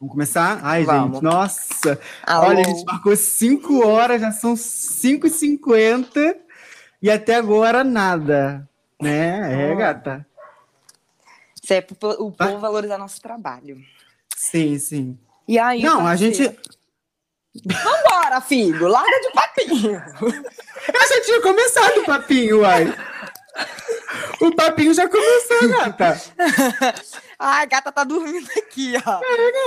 Vamos começar? Ai, Vamos. gente, nossa. Alô? Olha, a gente marcou 5 horas, já são 5h50 e até agora nada. Né? É, Ah. gata. Isso é pro o povo valorizar nosso trabalho. Sim, sim. E aí, Não, a gente. Vambora, filho! Larga de papinho! Eu já tinha começado o papinho, uai. O papinho já começou, gata. Ai, a gata tá dormindo aqui, ó.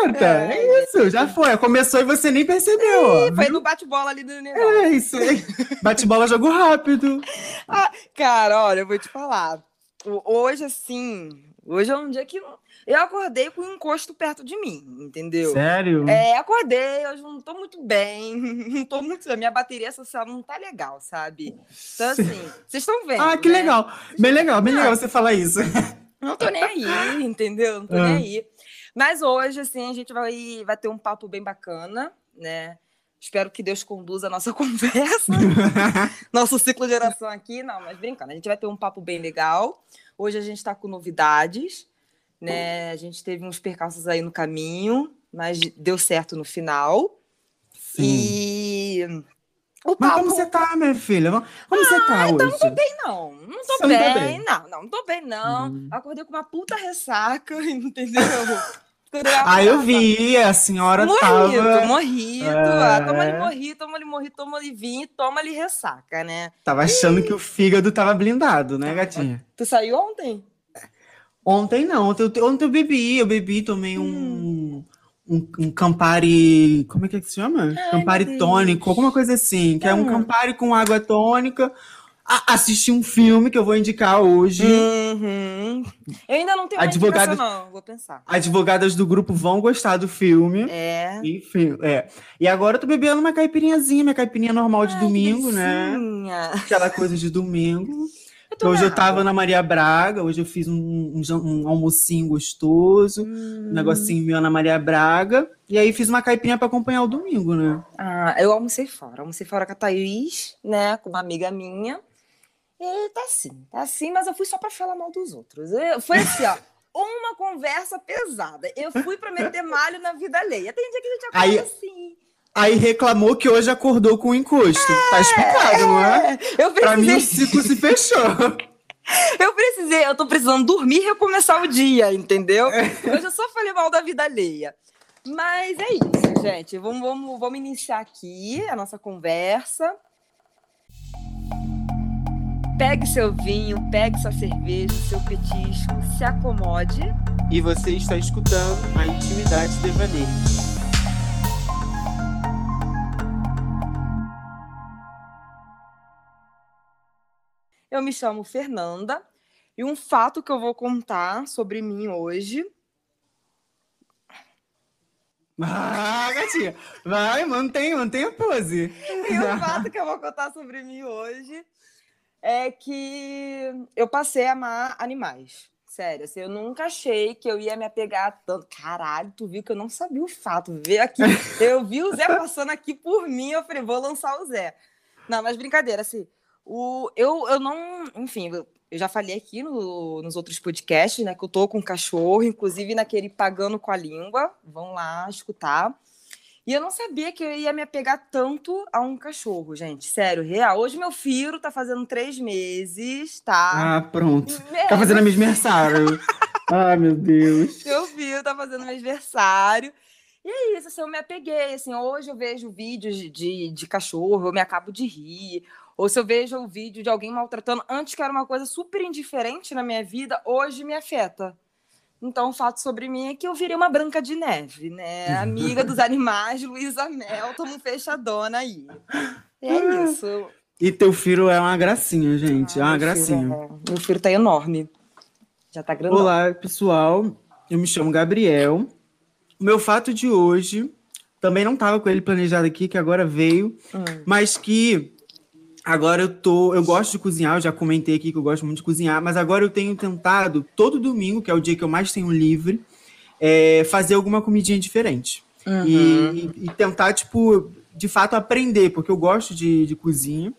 Gata, é isso, já foi. Começou e você nem percebeu. ó. Foi no bate-bola ali do negócio. É isso aí. Bate bola, jogo rápido. Cara, olha, eu vou te falar. Hoje, assim, hoje é um dia que eu acordei com um encosto perto de mim, entendeu? Sério? É, acordei, hoje não tô muito bem, não tô muito bem. Minha bateria social não tá legal, sabe? Então, assim, vocês estão vendo. Ah, que né? legal. Bem legal, bem legal você falar isso. Não tô nem aí, entendeu? Não tô Ah. nem aí. Mas hoje, assim, a gente vai, vai ter um papo bem bacana, né? Espero que Deus conduza a nossa conversa, nosso ciclo de oração aqui. Não, mas brincando, a gente vai ter um papo bem legal. Hoje a gente está com novidades, né? A gente teve uns percalços aí no caminho, mas deu certo no final. Sim. E o Mas papo. como você tá, minha filha? Como você tá hoje? Não, não tô Você não tá bem, bem? não, não, não tô bem, não. Hum. Acordei com uma puta ressaca, entendeu? Ah, eu vi, a senhora Morrito, tava, morrito. É. Ah, toma ali morrito, toma ali morrito, toma ali vinho, toma ali ressaca, né? tava achando que o fígado tava blindado, né, gatinha? Tu saiu ontem? Ontem não, ontem eu, ontem eu bebi, eu bebi, tomei um, Hum. um, um Campari, como é que se chama? Campari meu tônico, alguma coisa assim, que é um Hum. Campari com água tônica. A- assisti um filme que eu vou indicar hoje. Uhum. Eu ainda não tenho indicação, não, vou pensar. Advogadas do grupo vão gostar do filme. É. Enfim, é. E agora eu tô bebendo uma caipirinhazinha, minha caipirinha normal de Ai, domingo, né? Aquela coisa de domingo. Tô Hoje eu tava na Maria Braga, hoje eu fiz um, um um almocinho gostoso, Hum. um negocinho meu na Maria Braga. E aí fiz uma caipirinha pra acompanhar o domingo, né? Ah, eu almocei fora. Almocei fora com a Thaís, né? Com uma amiga minha. E tá assim, tá assim, mas eu fui só pra falar mal dos outros. Eu- foi assim, ó. Uma conversa pesada. Eu fui pra meter malho na vida alheia. Tem dia que a gente acorda Aí- assim. Aí reclamou que hoje acordou com encosto. Tá explicado, não é? Eu Pra mim o ciclo se fechou. eu precisei, eu tô precisando dormir e recomeçar o dia, entendeu? Hoje eu só falei mal da vida alheia. Mas é isso, gente. Vamos, vamos, vamos iniciar aqui a nossa conversa. Pegue seu vinho, pegue sua cerveja, seu petisco, se acomode. E você está escutando a Intimidade Devaneio. Eu me chamo Fernanda e um fato que eu vou contar sobre mim hoje. Ah, gatinha. Vai, mantém, mantém a pose. E o fato que eu vou contar sobre mim hoje é que eu passei a amar animais. Sério, assim, eu nunca achei que eu ia me apegar tanto. Caralho, tu viu que eu não sabia o fato. Vê aqui. Eu vi o Zé passando aqui por mim, eu falei, vou lançar o Zé. Não, mas brincadeira, assim. O, eu, eu não. Enfim, eu, já falei aqui no- nos outros podcasts, né? Que eu tô com um cachorro, inclusive naquele Pagando com a Língua. Vão lá escutar. E eu não sabia que eu ia me apegar tanto a um cachorro, gente. Sério, real. Hoje meu filho tá fazendo três meses, tá? Ah, pronto. É, Tá fazendo aniversário. Ai, meu Deus. Meu filho tá fazendo aniversário. E é isso, assim, eu me apeguei. Assim, hoje eu vejo vídeos de, de, de cachorro, eu me acabo de rir. Ou se eu vejo o vídeo de alguém maltratando, antes que era uma coisa super indiferente na minha vida, hoje me afeta. Então, o fato sobre mim é que eu virei uma branca de neve, né? Amiga dos animais, Luísa Mel, tamo fechadona aí. E é isso. E teu filho é uma gracinha, gente. é Ah, uma meu filho gracinha. é- Meu filho tá enorme. Já tá grandão. Olá, pessoal. Eu me chamo Gabriel. O meu fato de hoje também não estava com ele planejado aqui, que agora veio, Hum. mas que agora eu tô. Eu gosto de cozinhar, eu já comentei aqui que eu gosto muito de cozinhar, mas agora eu tenho tentado todo domingo, que é o dia que eu mais tenho livre, é, fazer alguma comidinha diferente. Uhum. E, e- tentar, tipo, de fato aprender, porque eu gosto de, de cozinha.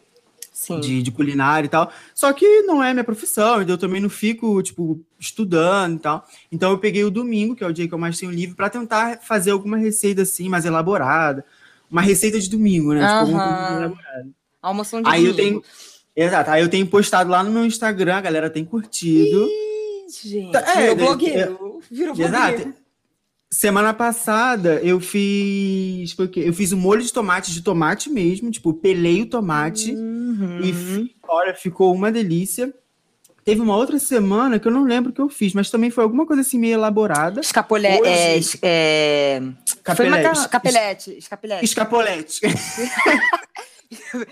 de, de, culinária e tal. Só que não é minha profissão, então eu também não fico, tipo, estudando e tal. Então eu peguei o domingo, que é o dia que eu mais tenho livre, para tentar fazer alguma receita assim, mais elaborada. Uma receita de domingo, né? Tipo, elaborada. Almoção de Aí eu tenho. Exato, aí eu tenho postado lá no meu Instagram, a galera tem curtido. Ih, gente, É, virou blogueiro. Virou blogueiro. Exato. Semana passada eu fiz. Quê? Eu fiz um molho de tomate de tomate mesmo, tipo, pelei o tomate Uhum. e olha, ficou uma delícia. Teve uma outra semana que eu não lembro o que eu fiz, mas também foi alguma coisa assim meio elaborada. Escapolé, Hoje- é, é... Foi uma Capelete. ca- capelete. Escapelete. Escapolete.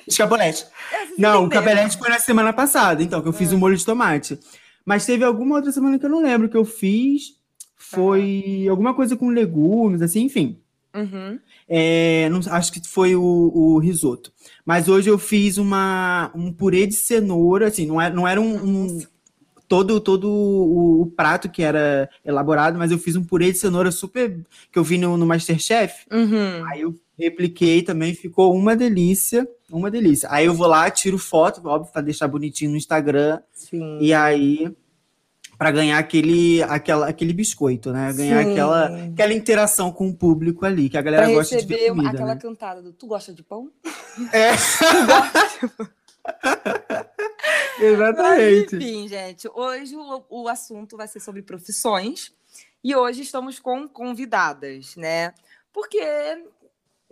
Escapolete. É, Não, o capelete foi na semana passada, então, que eu fiz o molho de tomate. Mas teve alguma outra semana que eu não lembro que eu fiz. Foi alguma coisa com legumes, assim, enfim. Uhum. É, não- acho que foi o, o risoto. Mas hoje eu fiz uma, um purê de cenoura, assim, não era, não era um, um- todo, todo o, o prato que era elaborado, mas eu fiz um purê de cenoura super que eu vi no, no Masterchef. Uhum. Aí eu repliquei também, ficou uma delícia, uma delícia. Aí eu vou lá, tiro foto, óbvio, para deixar bonitinho no Instagram, Sim. e aí para ganhar aquele, aquela, aquele biscoito, né? Ganhar Sim. aquela, aquela interação com o público ali, que a galera Pra gosta de ver comida, aquela né? cantada do Tu gosta de pão? É. Tu gosta? Mas, Exatamente. enfim, gente, hoje o, o assunto vai ser sobre profissões e hoje estamos com convidadas, né? Porque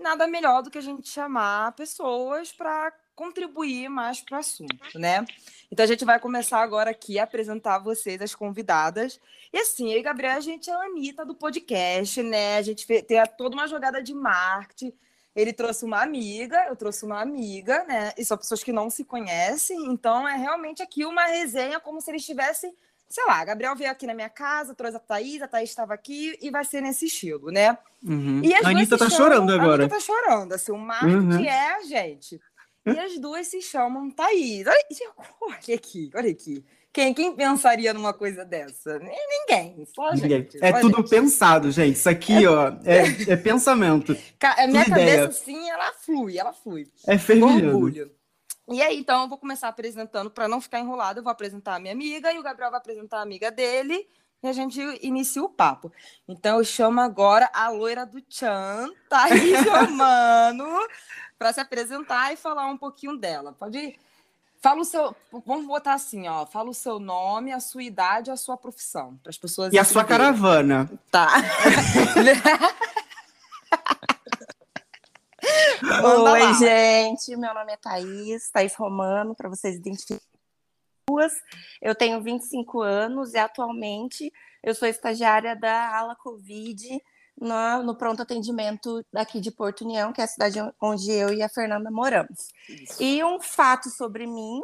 nada melhor do que a gente chamar pessoas para contribuir mais para o assunto, né? Então a gente vai começar agora aqui a apresentar a vocês as convidadas. E assim, e Gabriel, a gente é a Anitta do podcast, né? A gente tem toda uma jogada de marketing. Ele trouxe uma amiga, eu trouxe uma amiga, né? E são pessoas que não se conhecem, então é realmente aqui uma resenha como se eles estivessem, sei lá, Gabriel veio aqui na minha casa, trouxe a Thaís, a Thaís estava aqui e vai ser nesse estilo, né? Uhum. E as A Anitta tá chamam- chorando A agora. Anitta tá chorando, assim, o marketing Uhum. é a gente. E as duas se chamam Thaís. Olha, olha aqui, olha aqui. Quem, quem pensaria numa coisa dessa? Ni- Ninguém, só a Ninguém. gente. É a tudo gente. pensado, gente. Isso aqui, ó, é, é pensamento. Ca- A minha tudo cabeça, ideia. assim, ela flui, ela flui. É fervilhando. orgulho. E aí, então, eu vou começar apresentando, para não ficar enrolado, eu vou apresentar a minha amiga e o Gabriel vai apresentar a amiga dele e a gente inicia o papo. Então, eu chamo agora a loira do Tchan, Thaís Romano, para se apresentar e falar um pouquinho dela. Pode ir? Fala o seu. Vamos botar assim, ó. Fala o seu nome, a sua idade e a sua profissão. Para as pessoas. E a sua entenderem. caravana. Tá. Manda Oi, lá. gente. Meu nome é Thaís, Thaís Romano, para vocês identificarem. Eu tenho 25 anos e atualmente eu sou estagiária da ala Covid no, no pronto atendimento daqui de Porto União, que é a cidade onde eu e a Fernanda moramos. E um fato sobre mim,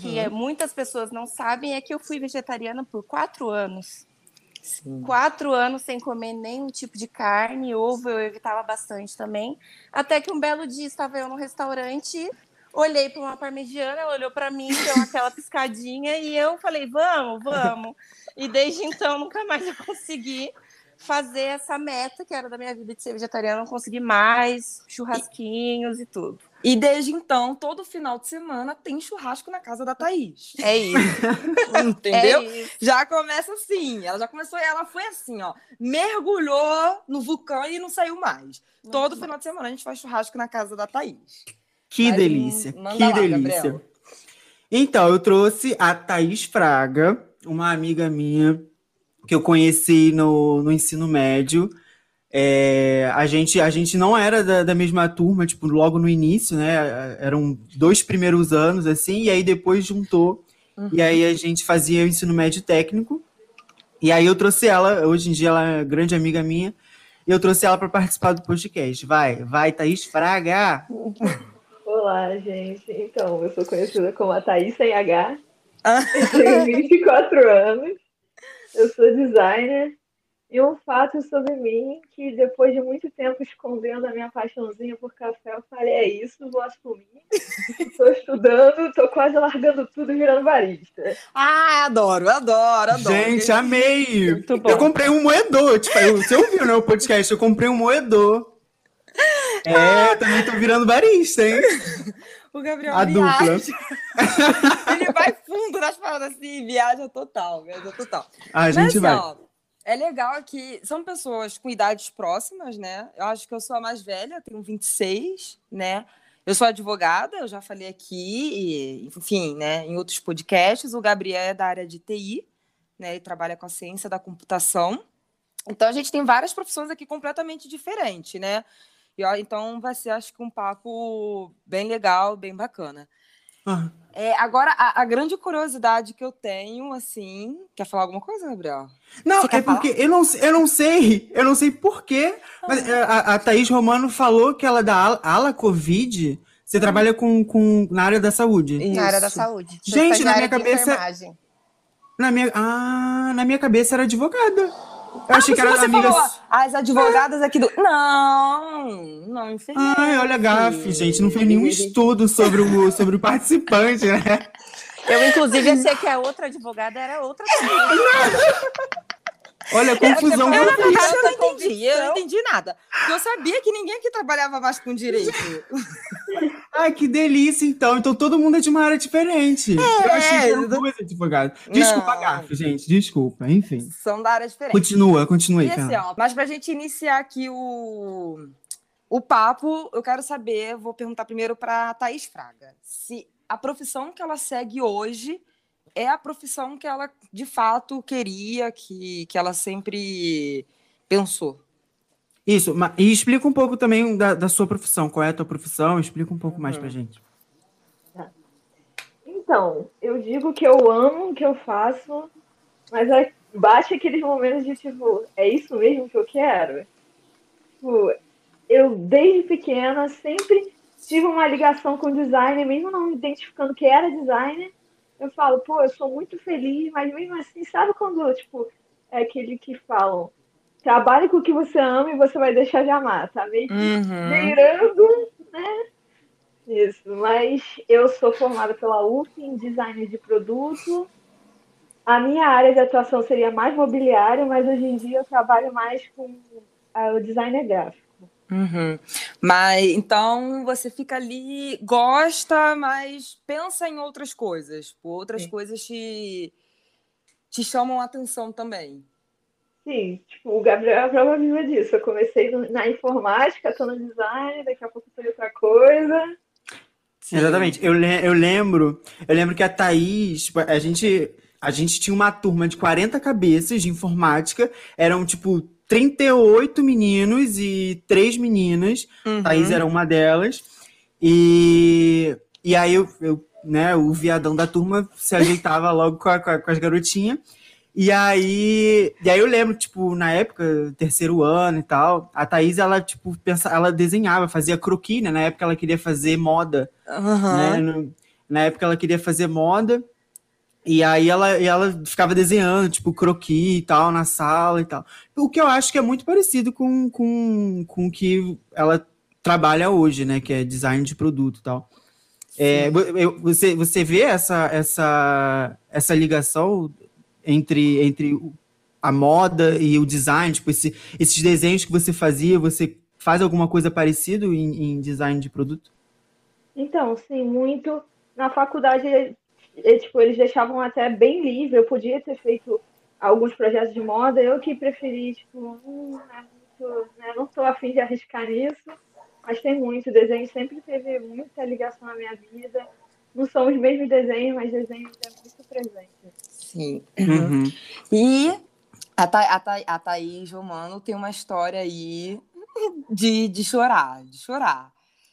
que é- muitas pessoas não sabem, é que eu fui vegetariana por quatro anos. Sim. Quatro anos sem comer nenhum tipo de carne, ovo eu evitava bastante também. Até que um belo dia estava eu no restaurante, olhei para uma parmegiana, ela olhou para mim, deu aquela piscadinha e eu falei, vamos, vamos. E desde então nunca mais eu consegui fazer essa meta que era da minha vida de ser vegetariana, não consegui mais, churrasquinhos e tudo. E desde então, todo final de semana tem churrasco na casa da Thaís. É isso. Entendeu? É isso. Já começa assim. Ela já começou, ela foi assim, ó. Mergulhou no vulcão e não saiu mais. Todo final de semana a gente faz churrasco na casa da Thaís. Que Mas, delícia, manda que lá, delícia. Gabriel. Então, eu trouxe a Thaís Fraga, uma amiga minha que eu conheci no, no ensino médio. É, a, gente, a gente não era da, da mesma turma, tipo, logo no início, né? Eram dois primeiros anos, assim, e aí depois juntou. Uhum. E aí a gente fazia o ensino médio técnico. E aí eu trouxe ela, hoje em dia ela é grande amiga minha, e eu trouxe ela para participar do podcast. Vai, vai, Thaís Fraga! Olá, gente. Então, eu sou conhecida como a Thaís sem H. Ah. Eu tenho 24 anos. Eu sou designer. E um fato sobre mim, que depois de muito tempo escondendo a minha paixãozinha por café, eu falei, é isso, vou assumir. Estou estudando, estou quase largando tudo e virando barista. Ah, adoro, adoro, adoro. Gente, amei! Muito bom. Eu comprei um moedor, tipo, eu- você ouviu, né, o podcast? Eu comprei um moedor. É, também tô virando barista, hein? O Gabriel A viaja. dupla. Ele vai fundo nas paradas assim, viaja total, viaja total. Ah, a gente Mas, vai. ó, é legal que são pessoas com idades próximas, né? Eu acho que eu sou a mais velha, tenho 26, né? Eu sou advogada, eu já falei aqui, e, enfim, né, em outros podcasts. O Gabriel é da área de TI, né? Ele trabalha com a ciência da computação. Então a gente tem várias profissões aqui completamente diferentes, né? E, ó, então vai ser, acho que, um papo bem legal, bem bacana. Ah, É, agora, a, a grande curiosidade que eu tenho, assim. Quer falar alguma coisa, Gabriel? Não, é porque eu não, eu não sei, eu não sei porquê, mas é, a, a Thaís Romano falou que ela é da ala, ala Covid, você trabalha com, com, na área da saúde. Na área da Isso. saúde. Gente, na minha cabeça- enfermagem. Na minha, ah, na minha cabeça era advogada. Eu achei que Porque era você amiga. falou, as advogadas aqui do. Não, não, enfermeira. Ai, olha a gafe, gente, não fez nenhum estudo sobre o, sobre o participante, né? Eu, inclusive, achei que a outra advogada era outra. Olha a confusão que Eu, eu na fiz. verdade, eu não entendi, eu não entendi nada. Porque eu sabia que ninguém aqui trabalhava mais com direito. Ai, que delícia, então. Então todo mundo é de uma área diferente. eu achei que eram do- duas advogadas. Desculpa Não. gafe, gente, desculpa. Enfim. São da área diferente. Continua, continua aí, E assim, ó, mas pra gente iniciar aqui o, o papo, eu quero saber, vou perguntar primeiro para Thaís Fraga, se a profissão que ela segue hoje é a profissão que ela de fato queria, que, que ela sempre pensou. Isso, e explica um pouco também da, da sua profissão. Qual é a tua profissão? Explica um pouco mais pra gente. Então, eu digo que eu amo o que eu faço, mas é, bate aqueles momentos de tipo, é isso mesmo que eu quero? Tipo, eu desde pequena sempre tive uma ligação com designer, mesmo não me identificando que era designer. Eu falo, pô, eu sou muito feliz, mas mesmo assim, sabe quando, tipo, é aquele que falam, trabalhe com o que você ama e você vai deixar de amar, tá meio Uhum. beirando, né? Isso, mas eu sou formada pela UF em design de produto. A minha área de atuação seria mais mobiliário, mas hoje em dia eu trabalho mais com ah, o designer gráfico. Uhum. Mas então você fica ali, gosta, mas pensa em outras coisas. Outras Sim. coisas te, te chamam a atenção também. Sim, tipo, o Gabriel é a prova viva disso. Eu comecei na informática, tô no design, daqui a pouco em outra coisa. Exatamente. Eu, le- eu lembro, eu lembro que a Thaís, tipo, a gente, a gente tinha uma turma de 40 cabeças de informática, eram tipo 38 meninos e três meninas. Uhum. Thaís era uma delas. E, e aí eu, eu, né, o viadão da turma se ajeitava logo com, a- com a- com as garotinhas. E aí, e aí eu lembro, tipo, na época, terceiro ano e tal, a Thaís, ela, tipo, pensa, ela desenhava, fazia croquis, né? Na época ela queria fazer moda, Aham. né? Na época ela queria fazer moda. E aí ela, e ela ficava desenhando, tipo, croquis e tal, na sala e tal. O que eu acho que é muito parecido com, com, com o que ela trabalha hoje, né? Que é design de produto e tal. É, você, você vê essa, essa, essa ligação entre, entre a moda e o design? Tipo, esse- esses desenhos que você fazia, você faz alguma coisa parecida em, em design de produto? Então, sim, muito. Na faculdade, eh, tipo, eles deixavam até bem livre. Eu podia ter feito alguns projetos de moda, eu que preferi, tipo, hum, não é muito, né, não estou afim de arriscar nisso, mas tem muito. Desenho sempre teve muita ligação na minha vida. Não são os mesmos desenhos, mas desenho é muito presente. Sim. Uhum. E a, Tha a, Tha a Thaís Romano tem uma história aí de, de chorar, de chorar.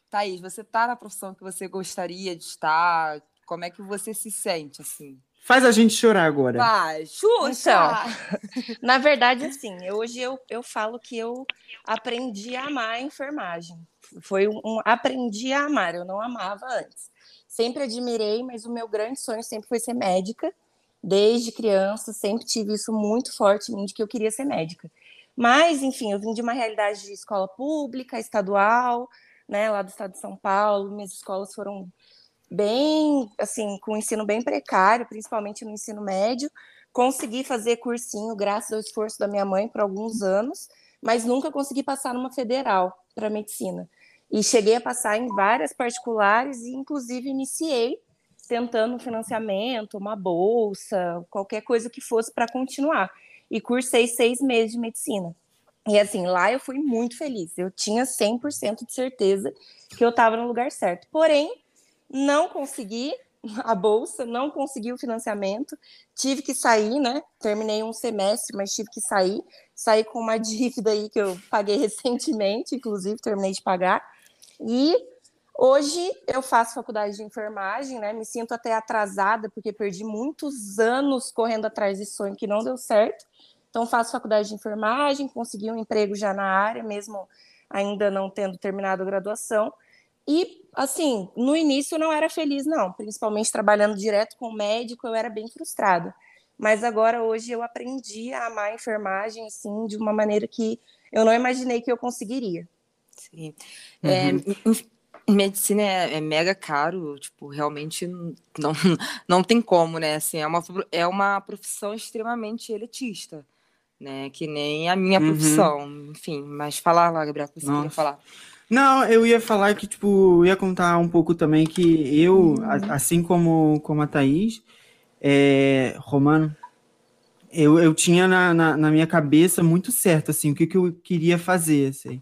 Thaís, você tá na profissão que você gostaria de estar? Como é que você se sente, assim? Faz a gente chorar agora. Vai, Xuxa! Na verdade, assim, hoje eu, eu falo que eu aprendi a amar a enfermagem. Foi um, um aprendi a amar, eu não amava antes. Sempre admirei, mas o meu grande sonho sempre foi ser médica. Desde criança, sempre tive isso muito forte em mim de que eu queria ser médica. Mas, enfim, eu vim de uma realidade de escola pública, estadual, né, lá do estado de São Paulo. Minhas escolas foram bem, assim, com ensino bem precário, principalmente no ensino médio. Consegui fazer cursinho graças ao esforço da minha mãe por alguns anos, mas nunca consegui passar numa federal para medicina. E cheguei a passar em várias particulares e, inclusive, iniciei tentando um financiamento, uma bolsa, qualquer coisa que fosse para continuar. E cursei seis meses de medicina. E assim, lá eu fui muito feliz. Eu tinha 100% de certeza que eu estava no lugar certo. Porém, não consegui a bolsa, não consegui o financiamento, tive que sair, né? Terminei um semestre, mas tive que sair. Saí com uma dívida aí que eu paguei recentemente, inclusive, terminei de pagar. E hoje eu faço faculdade de enfermagem, né? Me sinto até atrasada, porque perdi muitos anos correndo atrás desse sonho que não deu certo. Então, faço faculdade de enfermagem, consegui um emprego já na área, mesmo ainda não tendo terminado a graduação. E, assim, no início não era feliz, não, principalmente trabalhando direto com o médico, eu era bem frustrada. Mas agora, hoje, eu aprendi a amar a enfermagem, assim, de uma maneira que eu não imaginei que eu conseguiria. Sim. É, uhum. É, medicina é, é, mega caro, tipo, realmente não, não tem como, né? Assim, é, uma, é uma profissão extremamente elitista né? Que nem a minha uhum. profissão, enfim. Mas falar lá, Gabriel, que você Nossa. queria falar. Não, eu ia falar que, tipo, ia contar um pouco também que eu, uhum. assim como, como a Thaís, é, Romano, eu, eu tinha na, na, na, minha cabeça muito certo, assim, o que, que eu queria fazer, assim.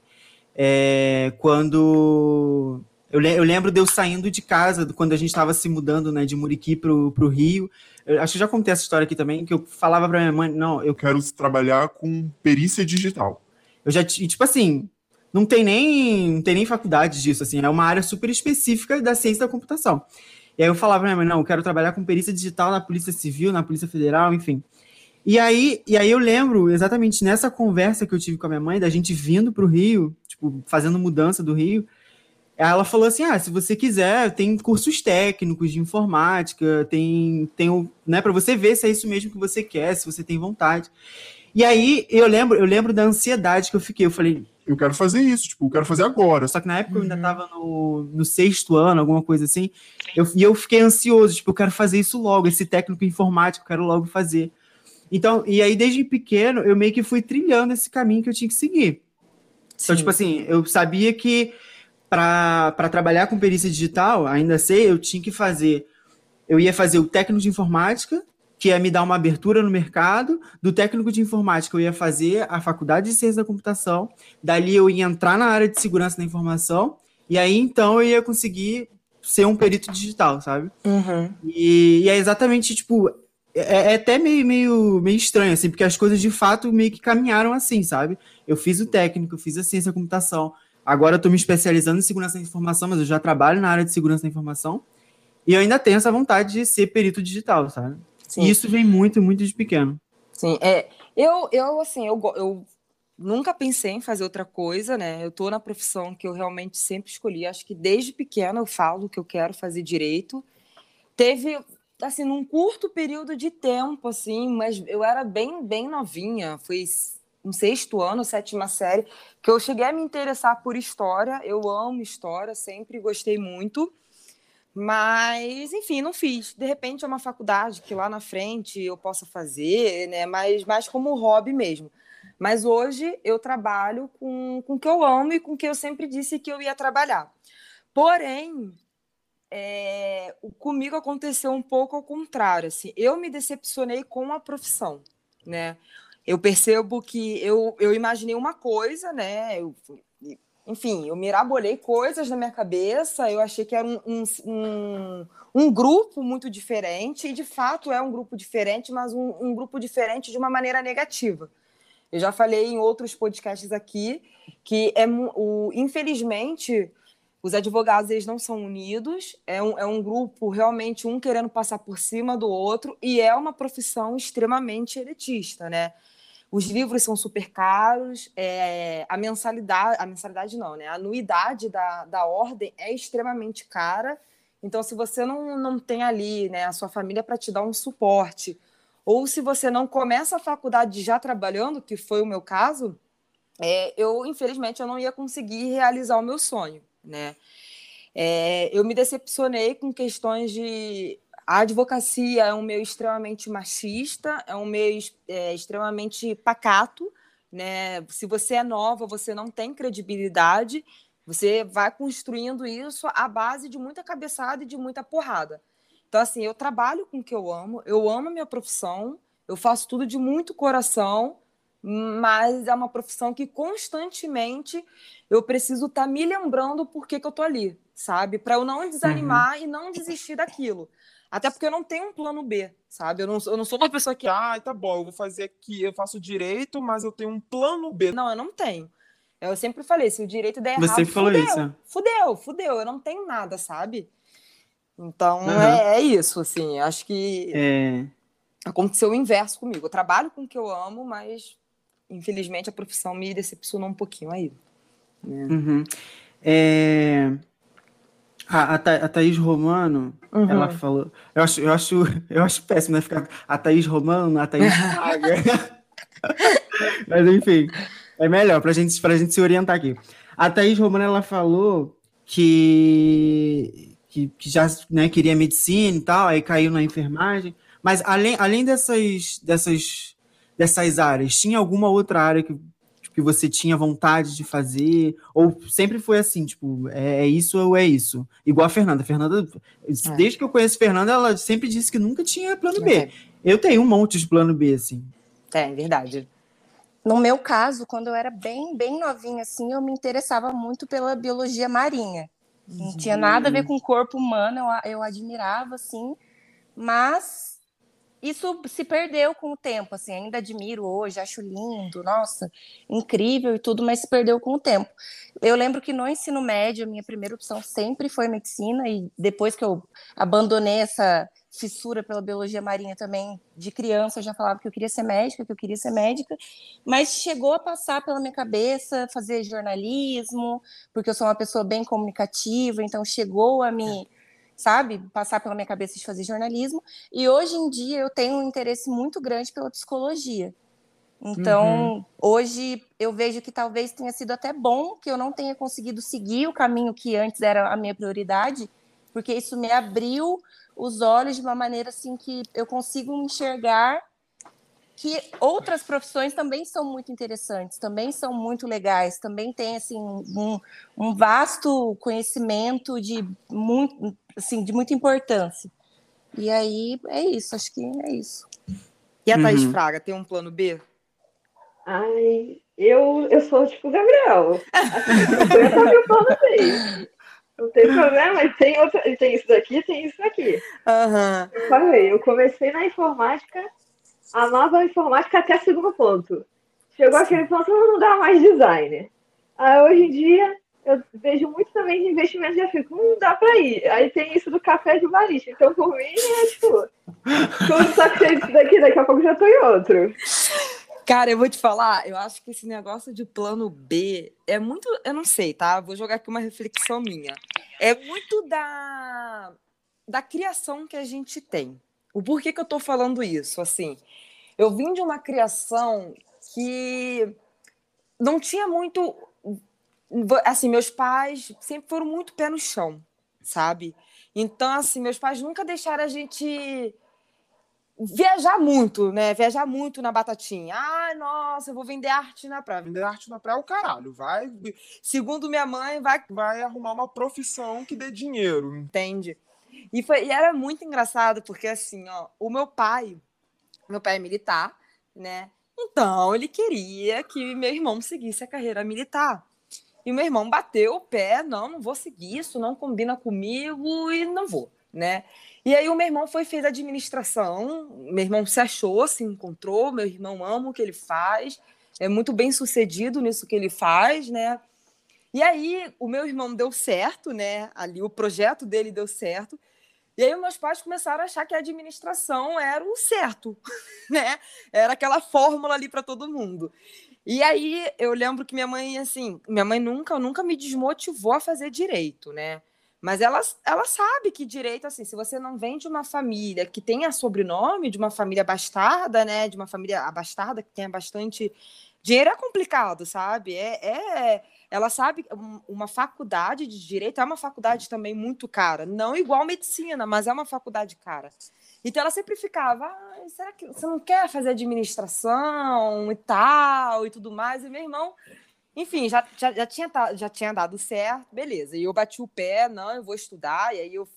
É, quando... Eu, eu lembro de eu saindo de casa, quando a gente estava se mudando, né, de Muriqui para o Rio, eu acho que já contei essa história aqui também, que eu falava pra minha mãe, não, eu quero trabalhar com perícia digital. Eu já, tipo assim, não tem nem, não tem nem faculdade disso, assim, é uma área super específica da ciência da computação. E aí eu falava minha mãe, não, eu quero trabalhar com perícia digital na Polícia Civil, na Polícia Federal, enfim. E aí, e aí eu lembro exatamente nessa conversa que eu tive com a minha mãe, da gente vindo pro Rio, tipo, fazendo mudança do Rio, ela falou assim: ah, se você quiser, tem cursos técnicos de informática, tem, tem né, para você ver se é isso mesmo que você quer, se você tem vontade. E aí eu lembro, eu lembro da ansiedade que eu fiquei. Eu falei, eu quero fazer isso, tipo, eu quero fazer agora. Só que na época uhum. eu ainda estava no, no sexto ano, alguma coisa assim. Eu, e eu fiquei ansioso, tipo, eu quero fazer isso logo, esse técnico informático, eu quero logo fazer. Então, e aí desde pequeno eu meio que fui trilhando esse caminho que eu tinha que seguir. Sim. Então, tipo assim, eu sabia que para trabalhar com perícia digital, ainda sei, eu tinha que fazer. Eu ia fazer o técnico de informática, que ia me dar uma abertura no mercado. Do técnico de informática, eu ia fazer a faculdade de ciência da computação. Dali, eu ia entrar na área de segurança da informação. E aí, então, eu ia conseguir ser um perito digital, sabe? Uhum. E, e, é exatamente, tipo, é, é, até meio, meio, meio estranho, assim, porque as coisas de fato meio que caminharam assim, sabe? Eu fiz o técnico, eu fiz a ciência da computação, Agora eu estou me especializando em segurança da informação, mas eu já trabalho na área de segurança da informação. E eu ainda tenho essa vontade de ser perito digital, sabe? Sim. E isso vem muito, muito de pequeno. Sim, é. Eu, eu assim, eu, eu nunca pensei em fazer outra coisa, né? Eu estou na profissão que eu realmente sempre escolhi. Acho que desde pequena eu falo que eu quero fazer direito. Teve, assim, num curto período de tempo, assim, mas eu era bem, bem novinha. Foi no sexto ano, sétima série, que eu cheguei a me interessar por história. Eu amo história, sempre gostei muito. Mas, enfim, não fiz. De repente é uma faculdade que lá na frente eu possa fazer, né? Mas mais como hobby mesmo. Mas hoje eu trabalho com, com o que eu amo e com o que eu sempre disse que eu ia trabalhar. Porém, é, comigo aconteceu um pouco ao contrário. Assim, eu me decepcionei com a profissão, né? eu percebo que eu, eu imaginei uma coisa, né? Eu, enfim, eu mirabolei coisas na minha cabeça, eu achei que era um, um, um, grupo muito diferente, e de fato é um grupo diferente, mas um, um grupo diferente de uma maneira negativa. Eu já falei em outros podcasts aqui que é o, infelizmente os advogados eles não são unidos, é um, é um grupo realmente um querendo passar por cima do outro, e é uma profissão extremamente elitista, né? Os livros são super caros, é, a mensalidade, a mensalidade não, né? A anuidade da, da ordem é extremamente cara. Então, se você não, não tem ali né, a sua família para te dar um suporte, ou se você não começa a faculdade já trabalhando, que foi o meu caso, é, eu, infelizmente, eu não ia conseguir realizar o meu sonho, né? É, eu me decepcionei com questões de a advocacia é um meio extremamente machista, é um meio é, extremamente pacato, né? Se você é nova, você não tem credibilidade. Você vai construindo isso à base de muita cabeçada e de muita porrada. Então, assim, eu trabalho com o que eu amo, eu amo a minha profissão, eu faço tudo de muito coração, mas é uma profissão que constantemente eu preciso estar tá me lembrando por que, que eu estou ali, sabe? Para eu não desanimar uhum. e não desistir daquilo. Até porque eu não tenho um plano B, sabe? Eu não, eu não sou uma pessoa que, ah, tá bom, eu vou fazer aqui, eu faço direito, mas eu tenho um plano B. Não, eu não tenho. Eu sempre falei, se o direito der errado, Você falou fudeu, isso. fudeu, fudeu, eu não tenho nada, sabe? Então uhum. é, é, isso, assim, acho que é... aconteceu o inverso comigo. Eu trabalho com o que eu amo, mas infelizmente a profissão me decepcionou um pouquinho aí. Né? Uhum. É... A, a, a Thaís Romano, uhum. ela falou. Eu acho, eu, acho, eu acho péssimo né, ficar a Thaís Romano, a Thaís Paga. Mas enfim, é melhor pra gente, pra gente se orientar aqui. A Thaís Romano, ela falou que, que, que já né, queria medicina e tal, aí caiu na enfermagem. Mas além, além dessas, dessas, dessas áreas, tinha alguma outra área que que você tinha vontade de fazer? Ou sempre foi assim, tipo, é, é isso ou é isso? Igual a Fernanda. Fernanda, é. desde que eu conheço a Fernanda, ela sempre disse que nunca tinha plano B. É. Eu tenho um monte de plano B, assim. É, verdade. No meu caso, quando eu era bem, bem novinha, assim, eu me interessava muito pela biologia marinha. Não uhum. tinha nada a ver com o corpo humano, eu, eu admirava, assim, mas isso se perdeu com o tempo, assim, ainda admiro hoje, acho lindo, nossa, incrível e tudo, mas se perdeu com o tempo. Eu lembro que no ensino médio, a minha primeira opção sempre foi medicina, e depois que eu abandonei essa fissura pela biologia marinha também, de criança, eu já falava que eu queria ser médica, que eu queria ser médica, mas chegou a passar pela minha cabeça fazer jornalismo, porque eu sou uma pessoa bem comunicativa, então chegou a me sabe, passar pela minha cabeça de fazer jornalismo. E hoje em dia eu tenho um interesse muito grande pela psicologia. Então, uhum. hoje eu vejo que talvez tenha sido até bom que eu não tenha conseguido seguir o caminho que antes era a minha prioridade, porque isso me abriu os olhos de uma maneira assim que eu consigo enxergar que outras profissões também são muito interessantes, também são muito legais, também tem assim um, um vasto conhecimento de muito, assim, de muita importância. E aí é isso, acho que é isso. E a Thaís uhum. Fraga tem um plano B? Ai, eu, eu sou tipo Gabriel. Assim, eu meu plano B. Não tem problema, tem, outra, tem isso daqui, tem isso daqui. Uhum. Eu falei, eu comecei na informática amava a informática até segundo ponto. Chegou Sim. aquele ponto, não dá mais design. Aí hoje em dia, eu vejo muito também de investimento e fico, não dá pra ir. Aí tem isso do café de barista. Então, por mim, é tipo, tudo tá daqui, daqui a pouco já tô em outro. Cara, eu vou te falar, eu acho que esse negócio de plano B é muito, eu não sei, tá? Vou jogar aqui uma reflexão minha. É muito da, da criação que a gente tem. O porquê que eu tô falando isso? Assim, eu vim de uma criação que não tinha muito. Assim, meus pais sempre foram muito pé no chão, sabe? Então, assim, meus pais nunca deixaram a gente viajar muito, né? Viajar muito na batatinha. Ah, nossa, eu vou vender arte na praia. Vender arte na praia é o caralho. Vai. Segundo minha mãe, vai, vai arrumar uma profissão que dê dinheiro. Entende? E, foi, e era muito engraçado, porque assim, ó, o meu pai, meu pai é militar, né? Então ele queria que meu irmão seguisse a carreira militar. E meu irmão bateu o pé, não, não vou seguir isso, não combina comigo e não vou, né? E aí o meu irmão foi fez administração, meu irmão se achou, se encontrou, meu irmão ama o que ele faz, é muito bem sucedido nisso que ele faz, né? E aí o meu irmão deu certo, né? Ali o projeto dele deu certo. E aí meus pais começaram a achar que a administração era o certo, né? Era aquela fórmula ali para todo mundo. E aí eu lembro que minha mãe assim, minha mãe nunca, nunca me desmotivou a fazer direito, né? Mas ela, ela sabe que direito, assim, se você não vem de uma família que tenha sobrenome, de uma família bastarda, né? De uma família abastarda que tenha bastante dinheiro, é complicado, sabe? É, é ela sabe uma faculdade de direito é uma faculdade também muito cara, não igual medicina, mas é uma faculdade cara. Então ela sempre ficava, ah, será que você não quer fazer administração e tal e tudo mais? E meu irmão enfim, já, já, já, tinha, já tinha dado certo, beleza. E eu bati o pé, não, eu vou estudar, e aí eu,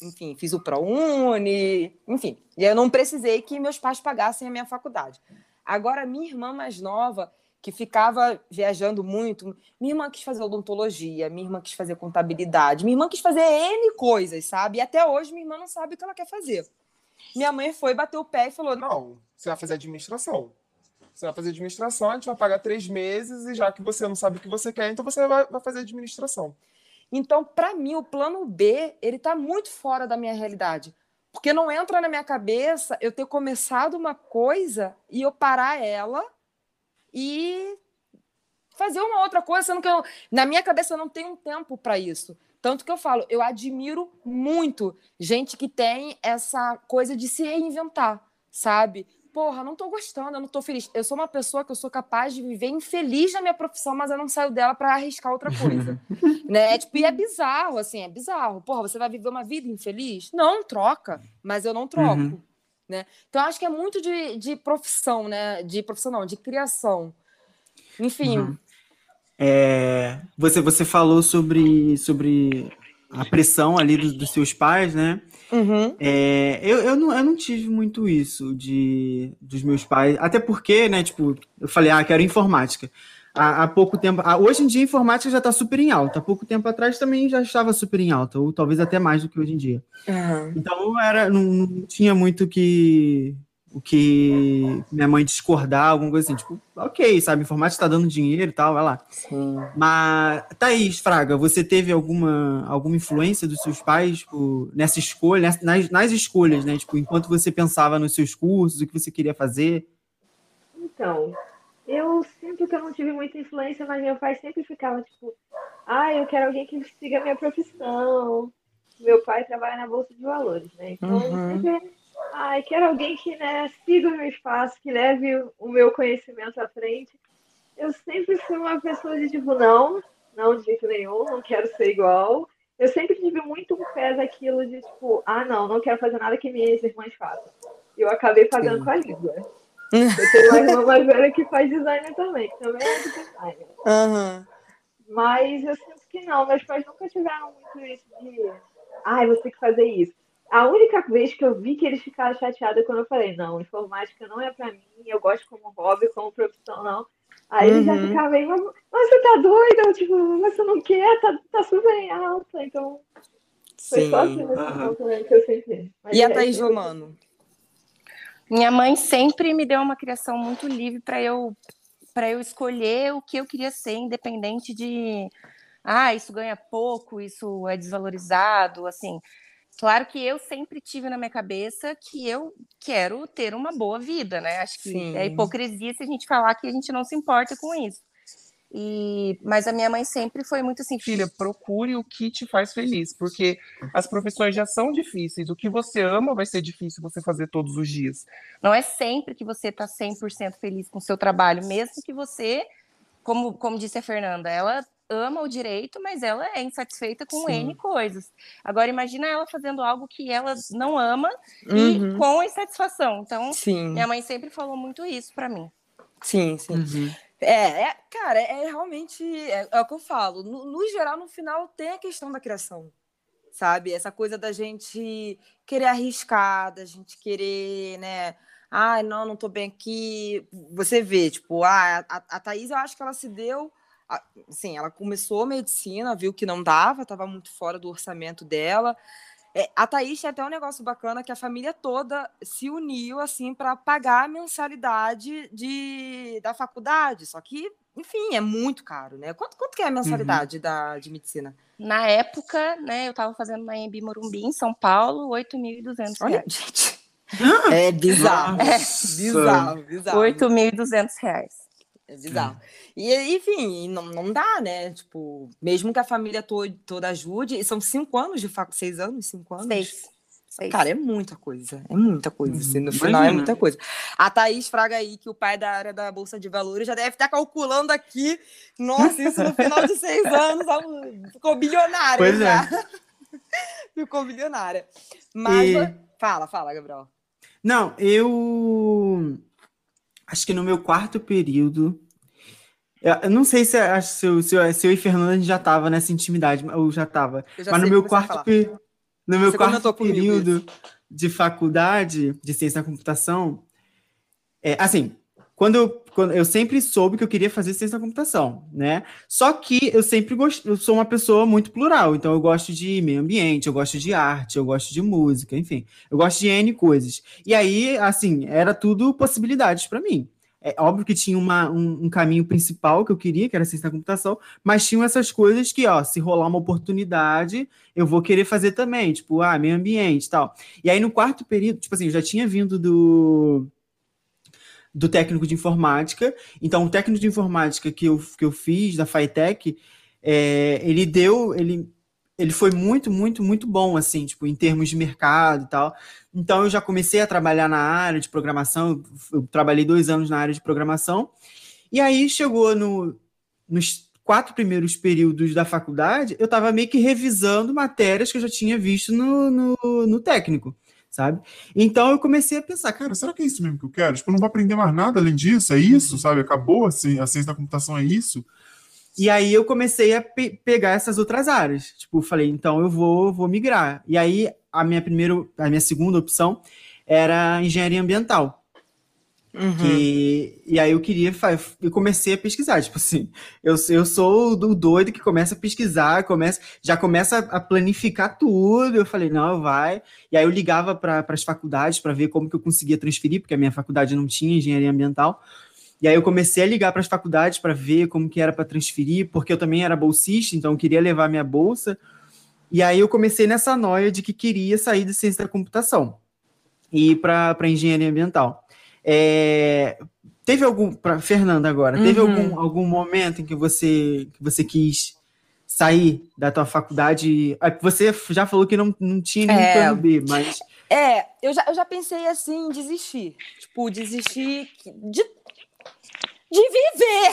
enfim, fiz o ProUni, enfim. E eu não precisei que meus pais pagassem a minha faculdade. Agora, minha irmã mais nova, que ficava viajando muito, minha irmã quis fazer odontologia, minha irmã quis fazer contabilidade, minha irmã quis fazer N coisas, sabe? E até hoje minha irmã não sabe o que ela quer fazer. Minha mãe foi, bateu o pé e falou: Não, você vai fazer administração. Você vai fazer administração, a gente vai pagar três meses, e já que você não sabe o que você quer, então você vai, vai fazer administração. Então, para mim, o plano B, ele tá muito fora da minha realidade. Porque não entra na minha cabeça eu ter começado uma coisa e eu parar ela e fazer uma outra coisa, sendo que eu, na minha cabeça eu não tenho tempo para isso. Tanto que eu falo, eu admiro muito gente que tem essa coisa de se reinventar, sabe? porra, não tô gostando, eu não tô feliz. Eu sou uma pessoa que eu sou capaz de viver infeliz na minha profissão, mas eu não saio dela para arriscar outra coisa. né? Tipo, e é bizarro, assim, é bizarro. Porra, você vai viver uma vida infeliz? Não, troca, mas eu não troco. Uhum. Né? Então, acho que é muito de, de profissão, né? De profissão, não, de criação. Enfim. Uhum. É, você, você falou sobre, sobre a pressão ali dos, dos seus pais, né? Uhum. É, eu, eu, não, eu não tive muito isso de dos meus pais, até porque, né, tipo, eu falei, ah, quero informática. Há, há pouco tempo, há, hoje em dia a informática já está super em alta, há pouco tempo atrás também já estava super em alta, ou talvez até mais do que hoje em dia. Uhum. Então era, não, não tinha muito que o que minha mãe discordar, alguma coisa assim, tipo, ok, sabe, informática está dando dinheiro e tal, vai lá. Sim. Mas, Thaís, Fraga, você teve alguma, alguma influência dos seus pais tipo, nessa escolha, nas, nas escolhas, né? Tipo, enquanto você pensava nos seus cursos, o que você queria fazer? Então, eu sinto que eu não tive muita influência, mas meu pai sempre ficava, tipo, ah, eu quero alguém que siga a minha profissão. Meu pai trabalha na Bolsa de Valores, né? Então, uhum. sempre Ai, quero alguém que né, siga o meu espaço, que leve o meu conhecimento à frente. Eu sempre fui uma pessoa de tipo, não, não de jeito nenhum, não quero ser igual. Eu sempre tive muito um pé daquilo de tipo, ah, não, não quero fazer nada que minhas irmãs façam. E eu acabei pagando Sim. com a língua. Eu tenho uma irmã mais velha que faz designer também, que também é de designer. Uhum. Mas eu sinto que não, meus pais nunca tiveram muito isso de, ai, ah, você tem que fazer isso a única vez que eu vi que eles ficaram chateados é quando eu falei, não, informática não é para mim, eu gosto como hobby, como profissão, não. Aí uhum. eles já uhum. ficavam bem, mas, mas você tá doida? Tipo, você não quer, tá, tá super em alta, então. Foi Sim. só assim uhum. que eu senti. Mas e a Thaís Romano? Minha mãe sempre me deu uma criação muito livre para eu para eu escolher o que eu queria ser, independente de ah, isso ganha pouco, isso é desvalorizado, assim. Claro que eu sempre tive na minha cabeça que eu quero ter uma boa vida, né? Acho que Sim. é hipocrisia se a gente falar que a gente não se importa com isso. E, mas a minha mãe sempre foi muito assim, filha, procure o que te faz feliz, porque as profissões já são difíceis. O que você ama vai ser difícil você fazer todos os dias. Não é sempre que você está 100% feliz com o seu trabalho, mesmo que você, como, como disse a Fernanda, ela ama o direito, mas ela é insatisfeita com Sim. N coisas. Agora, imagina ela fazendo algo que ela não ama uhum. e com insatisfação. Então, sim. minha mãe sempre falou muito isso para mim. Sim, sim. Uhum. É, é, cara, é realmente é, é, o que eu falo. No, no geral, no final, tem a questão da criação sabe? Essa coisa da gente querer arriscar, da gente querer, né? Ah, não, não tô bem aqui. Você vê, tipo, ah, a, a Thaís, eu acho que ela se deu assim, ela começou medicina, viu que não dava, estava muito fora do orçamento dela. É, a Thaís tinha até um negócio bacana que a família toda se uniu assim para pagar a mensalidade de, da faculdade. Só que, enfim, é muito caro, né? Quanto, quanto que é a mensalidade uhum. da, de medicina? Na época, né, eu estava fazendo uma EMB Morumbi, em São Paulo, R$ 8.200. Olha, gente. É bizarro. É bizarro, bizarro. R$ 8.200. É bizarro. E, enfim, não, não dá, né? Tipo, mesmo que a família to toda ajude, são cinco anos de faculdade, seis anos, cinco anos? Seis. Seis. Cara, é muita coisa. É muita coisa. Assim, no final é muita coisa. A Thaís Fraga aí, que o pai da área da Bolsa de Valores já deve estar calculando aqui. Nossa, isso no final de seis anos ficou bilionária. Pois já. é. ficou bilionária. Mas. E... Fala, fala, Gabriel. Não, eu acho que no meu quarto período, Eu, não sei se, se, eu, se, eu, se eu e Fernanda já tava nessa intimidade, ou já tava. Já Mas no meu quarto, no meu Você quarto período de faculdade de ciência da computação, é, assim, quando eu, quando eu sempre soube que eu queria fazer ciência da computação, né? Só que eu sempre gosto, eu sou uma pessoa muito plural, então eu gosto de meio ambiente, eu gosto de arte, eu gosto de música, enfim, eu gosto de N coisas. E aí, assim, era tudo possibilidades para mim. É óbvio que tinha uma, um, um caminho principal que eu queria, que era ciência da computação, mas tinham essas coisas que, ó, se rolar uma oportunidade, eu vou querer fazer também, tipo, ah, meio ambiente tal. E aí no quarto período, tipo assim, eu já tinha vindo do do técnico de informática. Então, o técnico de informática que eu, que eu fiz da Fitec, é, ele deu, ele, ele foi muito, muito, muito bom, assim, tipo, em termos de mercado e tal. Então, eu já comecei a trabalhar na área de programação, eu, trabalhei dois anos na área de programação, e aí chegou no, nos quatro primeiros períodos da faculdade, eu estava meio que revisando matérias que eu já tinha visto no, no, no técnico, sabe? Então eu comecei a pensar, cara, será que é isso mesmo que eu quero? Tipo, eu não vou aprender mais nada além disso? É isso, sabe? Acabou assim, a ciência da computação é isso? E aí eu comecei a pe- pegar essas outras áreas. Tipo, eu falei, então eu vou, vou migrar. E aí a minha primeira, a minha segunda opção era engenharia ambiental. Uhum. Que, e aí eu queria, eu comecei a pesquisar, tipo assim, eu, eu sou o do doido que começa a pesquisar, começa, já começa a planificar tudo. Eu falei, não, vai. E aí eu ligava para as faculdades para ver como que eu conseguia transferir, porque a minha faculdade não tinha engenharia ambiental. E aí eu comecei a ligar para as faculdades para ver como que era para transferir, porque eu também era bolsista, então eu queria levar minha bolsa. E aí eu comecei nessa noia de que queria sair de ciência da computação e ir para engenharia ambiental. É, teve algum, para Fernanda agora, teve Uhum. algum, algum momento em que você, que você quis sair da tua faculdade? Ah, Você já falou que não, não tinha nenhum É. plano B, mas É, eu já, eu já pensei assim em desistir. Tipo, desistir de, de viver.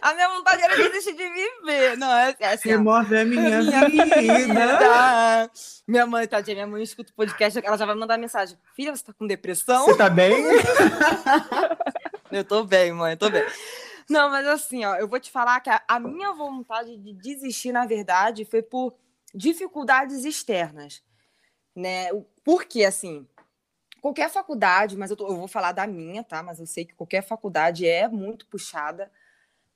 a minha vontade era desistir de viver. Não, é, é assim. remove a minha, Minha vida. vida. Minha mãe, tadinha, minha mãe escuta o podcast, ela já vai mandar mensagem. Filha, você tá com depressão? Você tá bem? Eu tô bem, mãe, eu tô bem. Não, mas assim, ó, eu vou te falar que a, a minha vontade de desistir, na verdade, foi por dificuldades externas, né? Porque, assim, qualquer faculdade, mas eu, tô- eu vou falar da minha, tá? Mas eu sei que qualquer faculdade é muito puxada,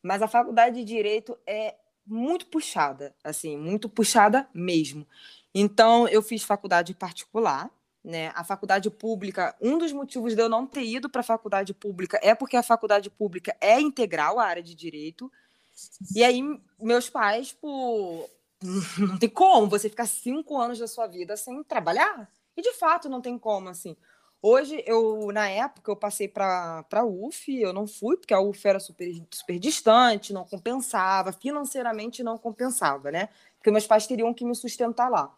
mas a faculdade de Direito é muito puxada, assim, muito puxada mesmo. Então, eu fiz faculdade particular, né? A faculdade pública, um dos motivos de eu não ter ido para a faculdade pública é porque a faculdade pública é integral à área de direito. E aí, meus pais, tipo, não tem como você ficar cinco anos da sua vida sem trabalhar. E de fato não tem como, assim. Hoje, eu, na época, eu passei para a UF, eu não fui, porque a UF era super, super distante, não compensava, financeiramente não compensava, né? Porque meus pais teriam que me sustentar lá.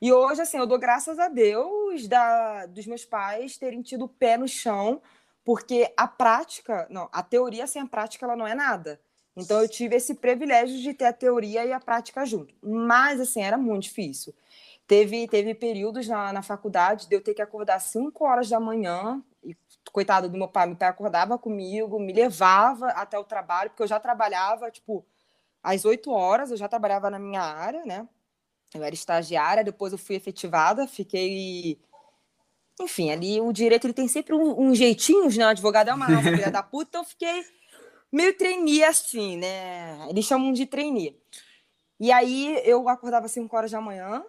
E hoje, assim, eu dou graças a Deus da, dos meus pais terem tido o pé no chão, porque a prática, não, a teoria sem a prática, ela não é nada. Então, eu tive esse privilégio de ter a teoria e a prática junto. Mas, assim, era muito difícil. Teve, teve períodos na, na faculdade de eu ter que acordar às 5 horas da manhã, e coitado do meu pai, meu pai acordava comigo, me levava até o trabalho, porque eu já trabalhava, tipo, às 8 horas, eu já trabalhava na minha área, né? Eu era estagiária, depois eu fui efetivada, fiquei. Enfim, ali o direito ele tem sempre um, um jeitinhos, né? O advogado é uma raça filha da puta, então eu fiquei meio trainee assim, né? Eles chamam de trainee. E aí eu acordava às 5 horas da manhã,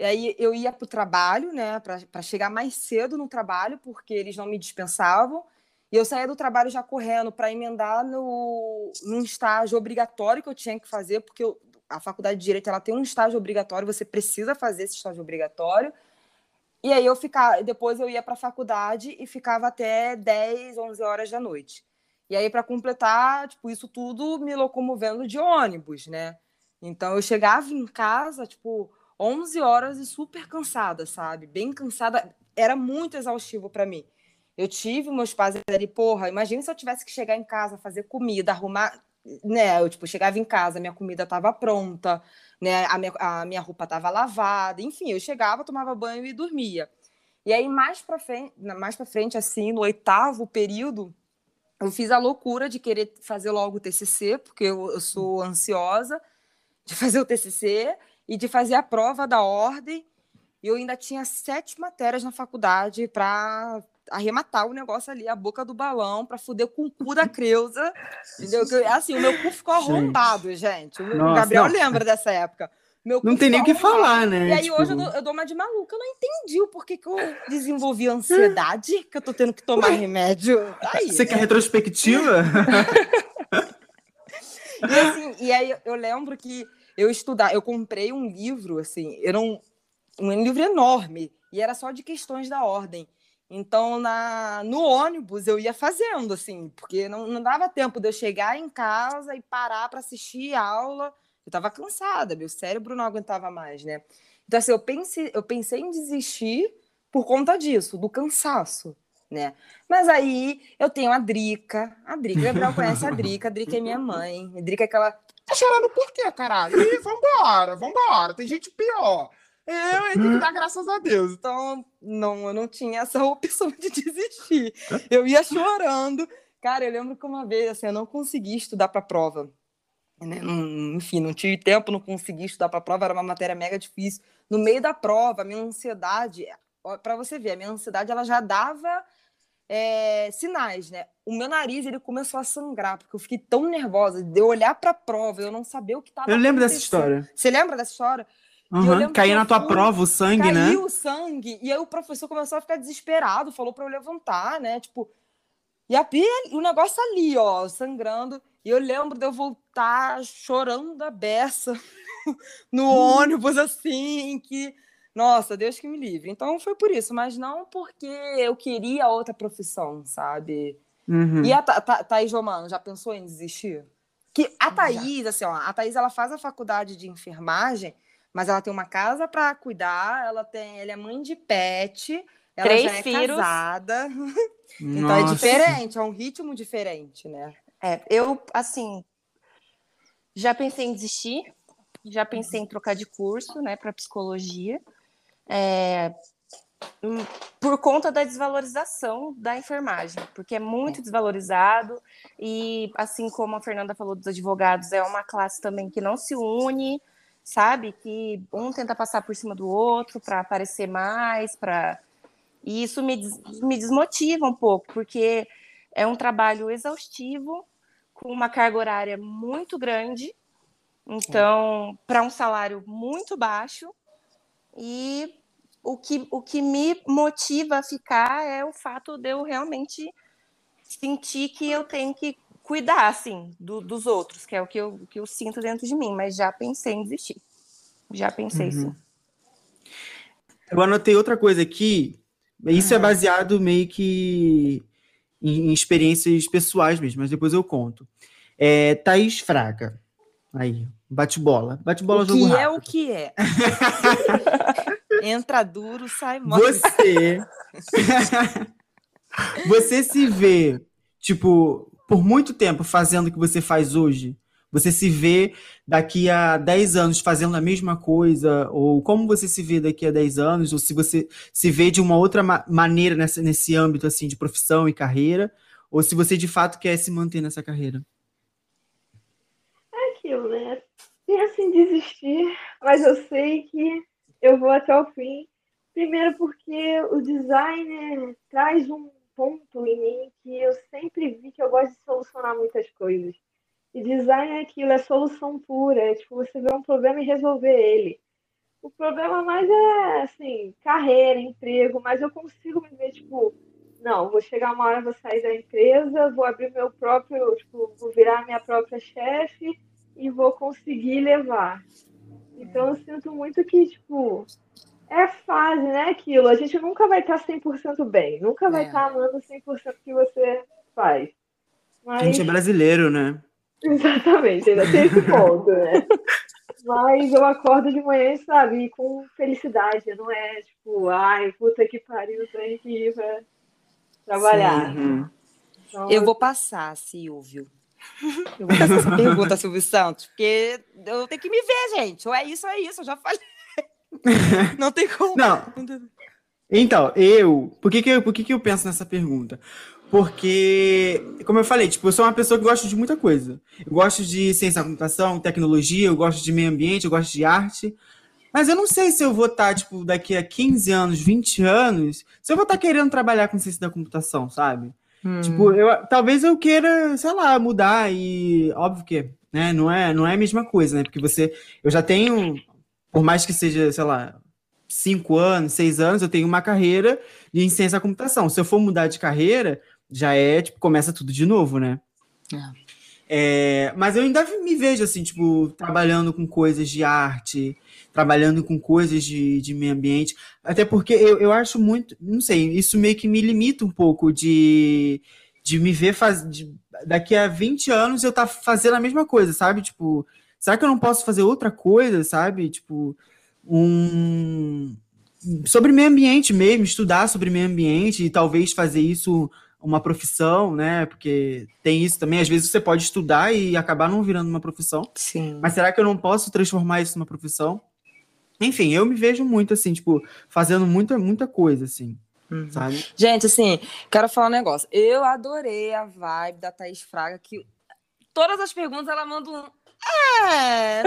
e aí eu ia para o trabalho, né? Para chegar mais cedo no trabalho, porque eles não me dispensavam. E eu saía do trabalho já correndo para emendar no, num estágio obrigatório que eu tinha que fazer, porque eu, a faculdade de direito ela tem um estágio obrigatório, você precisa fazer esse estágio obrigatório. E aí eu ficava, depois eu ia para a faculdade e ficava até 10, 11 horas da noite. E aí para completar, tipo, isso tudo me locomovendo de ônibus, né? Então eu chegava em casa, tipo, 11 horas e super cansada, sabe? Bem cansada, era muito exaustivo para mim. Eu tive meus pais ali, porra, imagina se eu tivesse que chegar em casa, fazer comida, arrumar, né? Eu tipo chegava em casa, minha comida estava pronta, né? A minha, a minha roupa estava lavada, enfim, eu chegava, tomava banho e dormia. E aí mais para frente, mais para frente assim, no oitavo período, eu fiz a loucura de querer fazer logo o TCC, porque eu, eu sou ansiosa de fazer o TCC e de fazer a prova da ordem. E eu ainda tinha sete matérias na faculdade para arrematar o negócio ali, a boca do balão, para fuder com o cu da Creuza. Entendeu? Que, Assim, o meu cu ficou Gente. arrombado, gente. O Nossa, Gabriel não. lembra dessa época. Meu Não tem nem o que falar, né? E aí Tipo, hoje eu dou, eu dou uma de maluca. Eu não entendi o porquê que eu desenvolvi ansiedade, que eu tô tendo que tomar remédio. Aí. Você quer retrospectiva? E, assim, e aí eu lembro que eu estudar, eu comprei um livro, assim, era um, um livro enorme, e era só de questões da ordem. Então, na, no ônibus, eu ia fazendo, assim, porque não, não dava tempo de eu chegar em casa e parar para assistir aula. Eu estava cansada, meu cérebro não aguentava mais, né? Então, assim, eu pensei, eu pensei em desistir por conta disso, do cansaço, né? Mas aí eu tenho a Drica, a Drica, Gabriel conhece a Drica, a Drica é minha mãe, a Drica é aquela Tá chorando por quê, caralho? Ih, vambora, vambora. Tem gente pior. Eu, tem que dar graças a Deus. Então, não, eu não tinha essa opção de desistir. Eu ia chorando. Cara, eu lembro que uma vez, assim, eu não consegui estudar para a prova. né? Enfim, não tive tempo, não consegui estudar para a prova, era uma matéria mega difícil. No meio da prova, a minha ansiedade, para você ver, a minha ansiedade ela já dava é, sinais, né? O meu nariz ele começou a sangrar, porque eu fiquei tão nervosa de eu olhar para a prova, eu não saber o que estava Eu lembro dessa história. Você lembra dessa história? Uhum. Caía na tua fui- prova o sangue, né? Caiu o sangue. E aí o professor começou a ficar desesperado, falou para eu levantar, né? Tipo, e a pia, o negócio ali, ó, sangrando. E eu lembro de eu voltar chorando da beça no ônibus, assim, que. Nossa, Deus que me livre. Então foi por isso, mas não porque eu queria outra profissão, sabe? Uhum. E a Tha- Tha- Thaís Romano, já pensou em desistir? Que a Thaís, assim, ó, a Thaís, ela faz a faculdade de enfermagem, mas ela tem uma casa para cuidar, ela tem, ela é mãe de pet, ela Três já é filhos. casada. Então é diferente, é um ritmo diferente, né? É, eu, assim, já pensei em desistir, já pensei em trocar de curso, né, para psicologia, é, por conta da desvalorização da enfermagem, porque é muito desvalorizado e, assim como a Fernanda falou dos advogados, é uma classe também que não se une, sabe, que um tenta passar por cima do outro para aparecer mais, para e isso me, me desmotiva um pouco, porque é um trabalho exaustivo, com uma carga horária muito grande, então, para um salário muito baixo, e o que, o que me motiva a ficar é o fato de eu realmente sentir que eu tenho que cuidar, assim, do- dos outros, que é o que eu, que eu sinto dentro de mim, mas já pensei em desistir. Já pensei, Uhum. sim. Eu anotei outra coisa aqui. Isso é Uhum. baseado meio que em, em experiências pessoais mesmo, mas depois eu conto. É, Thaís Fraga. Aí, bate-bola. Bate-bola O jogo que é rápido. o que é. Entra duro, sai mole. Você. você se vê, tipo, por muito tempo fazendo o que você faz hoje? Você se vê daqui a 10 anos fazendo a mesma coisa? Ou como você se vê daqui a 10 anos? Ou se você se vê de uma outra ma- maneira nessa, nesse âmbito assim de profissão e carreira? Ou se você de fato quer se manter nessa carreira? É aquilo, né? Penso em desistir, mas eu sei que eu vou até o fim. Primeiro porque o designer traz um ponto em mim que eu sempre vi que eu gosto de solucionar muitas coisas. E design é aquilo, é solução pura, é tipo você ver um problema e resolver ele. O problema mais é, assim, carreira, emprego, mas eu consigo me ver, tipo, não, vou chegar uma hora, vou sair da empresa, vou abrir meu próprio, tipo, vou virar minha própria chefe e vou conseguir levar. Então eu sinto muito que, tipo, é fase, né, aquilo. A gente nunca vai estar 100% bem, nunca vai É. estar amando 100% que você faz. A gente é Mas, brasileiro, né? exatamente, ainda tem esse ponto, né? Mas eu acordo de manhã, sabe, com felicidade, não é tipo, ai, puta que pariu, tenho que ir pra trabalhar. Uhum. Então, Eu vou passar, Silvio. Eu vou passar essa pergunta, Silvio Santos, porque eu tenho que me ver, gente. Ou é isso, ou é isso, eu já falei. Não tem como. Não, Então, eu. Por que, que, eu, por que, que eu penso nessa pergunta? Porque, como eu falei, tipo, eu sou uma pessoa que gosta de muita coisa. Eu gosto de ciência da computação, tecnologia, eu gosto de meio ambiente, eu gosto de arte. Mas eu não sei se eu vou estar, tipo, daqui a 15 anos, 20 anos, se eu vou estar querendo trabalhar com ciência da computação, sabe? Hum. Tipo, eu, talvez eu queira, sei lá, mudar e óbvio que, né, não é, não é a mesma coisa, né? Porque você, eu já tenho, por mais que seja, sei lá, cinco anos, seis anos, eu tenho uma carreira de ciência da computação. Se eu for mudar de carreira, já é, tipo, começa tudo de novo, né? É, mas eu ainda me vejo assim, tipo, trabalhando com coisas de arte, trabalhando com coisas de, de meio ambiente. Até porque eu, eu acho muito, não sei, isso meio que me limita um pouco de, de me ver faz, daqui a 20 anos eu tá fazendo a mesma coisa, sabe? Tipo, será que eu não posso fazer outra coisa, sabe? Tipo, um sobre meio ambiente mesmo, estudar sobre meio ambiente e talvez fazer isso uma profissão, né? Porque tem isso também. Às vezes você pode estudar e acabar não virando uma profissão. Sim. Mas será que eu não posso transformar isso numa profissão? Enfim, eu me vejo muito assim, tipo, fazendo muita, muita coisa, assim, Uhum. sabe? Gente, assim, quero falar um negócio. Eu adorei a vibe da Thaís Fraga, que todas as perguntas ela manda um. É,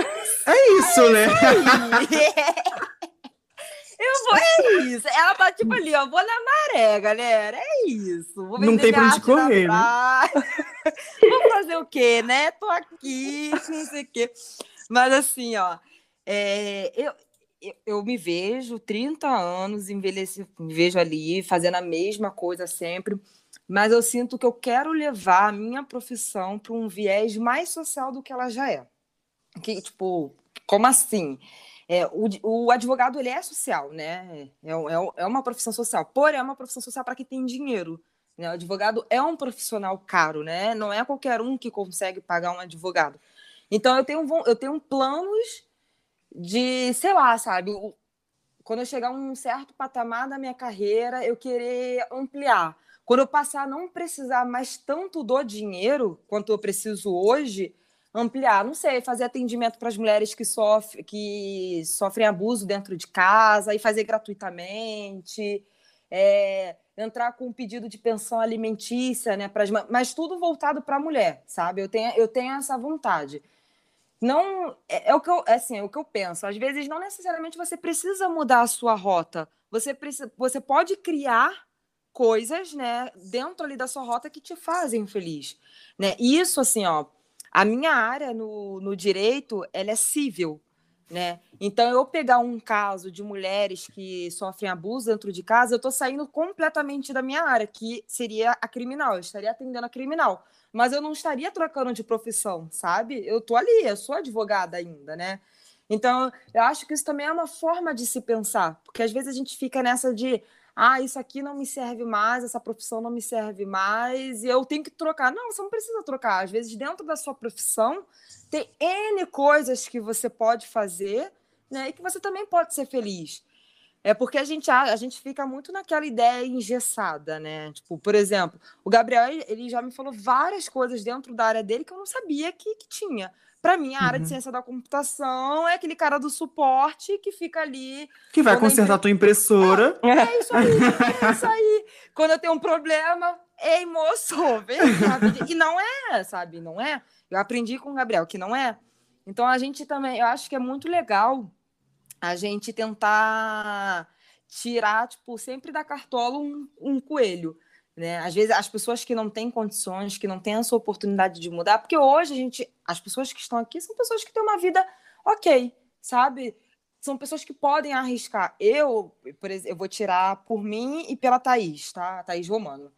É isso, né? Eu vou, é isso. Ela tá tipo ali, ó, vou na maré, galera. É isso. Vou Não tem pra onde correr, né? vou fazer o quê, né? Tô aqui, não sei o quê. Mas assim, ó, é, eu, eu, eu me vejo 30 anos, envelheci, me vejo ali, fazendo a mesma coisa sempre. Mas eu sinto que eu quero levar a minha profissão para um viés mais social do que ela já é. Que, tipo, como assim? É, o, o advogado ele é social, né? É, é, é uma profissão social, porém é uma profissão social para quem tem dinheiro. Né? O advogado é um profissional caro, né? Não é qualquer um que consegue pagar um advogado. Então eu tenho, eu tenho planos de, sei lá, sabe? Quando eu chegar a um certo patamar da minha carreira, eu querer ampliar. Quando eu passar a não precisar mais tanto do dinheiro quanto eu preciso hoje, ampliar, não sei, fazer atendimento para as mulheres que, sofrem que sofrem abuso dentro de casa e fazer gratuitamente, é, entrar com um pedido de pensão alimentícia, né, pras, ma- mas tudo voltado para a mulher, sabe? Eu tenho, eu tenho essa vontade. Não é, é o que eu, é assim, é o que eu penso. Às vezes não necessariamente você precisa mudar a sua rota. Você precisa, você pode criar coisas, né, dentro ali da sua rota que te fazem feliz, né? Isso assim, ó, a minha área no, no direito, ela é civil, né? Então, eu pegar um caso de mulheres que sofrem abuso dentro de casa, eu estou saindo completamente da minha área, que seria a criminal. Eu estaria atendendo a criminal. Mas eu não estaria trocando de profissão, sabe? Eu tô ali, eu sou advogada ainda, né? Então, eu acho que isso também é uma forma de se pensar, porque às vezes a gente fica nessa de ah, isso aqui não me serve mais, essa profissão não me serve mais, e eu tenho que trocar. Não, você não precisa trocar. Às vezes, dentro da sua profissão, tem N coisas que você pode fazer, né? E que você também pode ser feliz. É porque a gente, a, a gente fica muito naquela ideia engessada, né? Tipo, por exemplo, o Gabriel, ele- já me falou várias coisas dentro da área dele que eu não sabia que, que tinha. Para mim, a área de Uhum. ciência da computação é aquele cara do suporte que fica ali Que vai consertar a tua impressora. é isso aí, é isso aí. Quando eu tenho um problema, ei, moço, vem cá. E não é, sabe? Não é. Eu aprendi com o Gabriel que não é. Então a gente também, eu acho que é muito legal a gente tentar tirar, tipo, sempre da cartola um, um coelho. Né? Às vezes as pessoas que não têm condições, que não têm essa oportunidade de mudar, porque hoje a gente, as pessoas que estão aqui são pessoas que têm uma vida ok, sabe? São pessoas que podem arriscar. Eu, por exemplo, eu vou tirar por mim e pela Thaís, tá? Thaís Romano.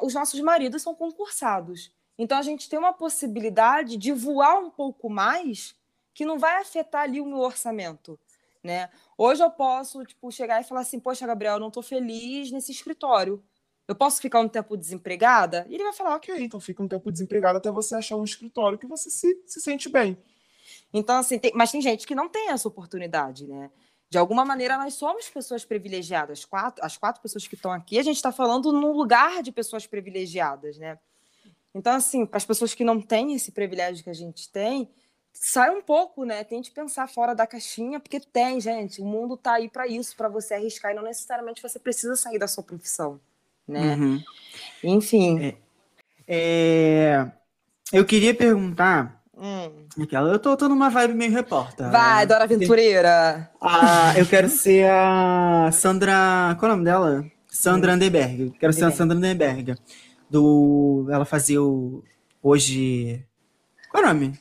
Os nossos maridos são concursados. Então a gente tem uma possibilidade de voar um pouco mais que não vai afetar ali o meu orçamento, né? Hoje eu posso, tipo, chegar e falar assim, poxa, Gabriel, não tô feliz nesse escritório. Eu posso ficar um tempo desempregada? E ele vai falar, ok. Então fica um tempo desempregado até você achar um escritório que você se, se sente bem. Então, assim, tem- mas tem gente que não tem essa oportunidade, né? De alguma maneira, nós somos pessoas privilegiadas. Quatro, as quatro pessoas que estão aqui, a gente está falando num lugar de pessoas privilegiadas, né? Então, assim, para as pessoas que não têm esse privilégio que a gente tem, sai um pouco, né? Tente pensar fora da caixinha, porque tem, gente. O mundo tá aí para isso, para você arriscar, e não necessariamente você precisa sair da sua profissão. né? Uhum. Enfim. É, Eu queria perguntar. Hum. Aquela, eu tô, tô numa vibe meio repórter. Vai, Dora Aventureira. Ah, eu quero ser a Sandra. Qual é o nome dela? Sandra Anderberg. Quero ser a. Sandra Anderberg. Do. Ela fazia o. Hoje. Qual é o nome?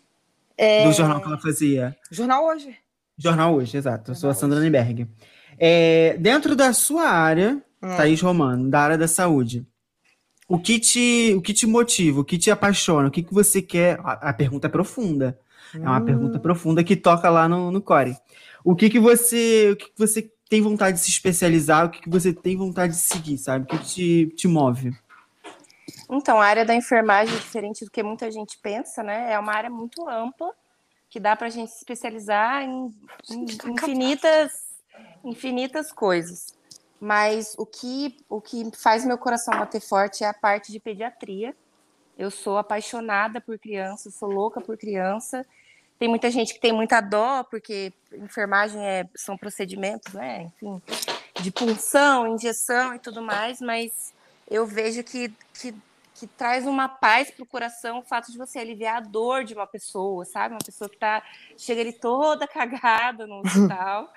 É, Do jornal que ela fazia. Jornal hoje. Jornal Hoje, exato. Eu sou a Sandra Anderberg. É, dentro da sua área, Hum. Thaís Romano, da área da saúde, o que te, o que te motiva, o que te apaixona, o que, que você quer? A, a pergunta é profunda. É uma Hum. pergunta profunda que toca lá no, no core. O que, que você, o que, que você tem vontade de se especializar? O que, que você tem vontade de seguir, sabe? O que, que te, te move? Então, a área da enfermagem, diferente do que muita gente pensa, né? É uma área muito ampla, que dá para a gente se especializar em, em infinitas, infinitas coisas. Mas o que, o que faz meu coração bater forte é a parte de pediatria. Eu sou apaixonada por criança, sou louca por criança. Tem muita gente que tem muita dó, porque enfermagem é, são procedimentos, né? Enfim, de punção, injeção e tudo mais, mas eu vejo que, que, que traz uma paz para o coração o fato de você aliviar a dor de uma pessoa, sabe? Uma pessoa que tá, chega ali toda cagada no hospital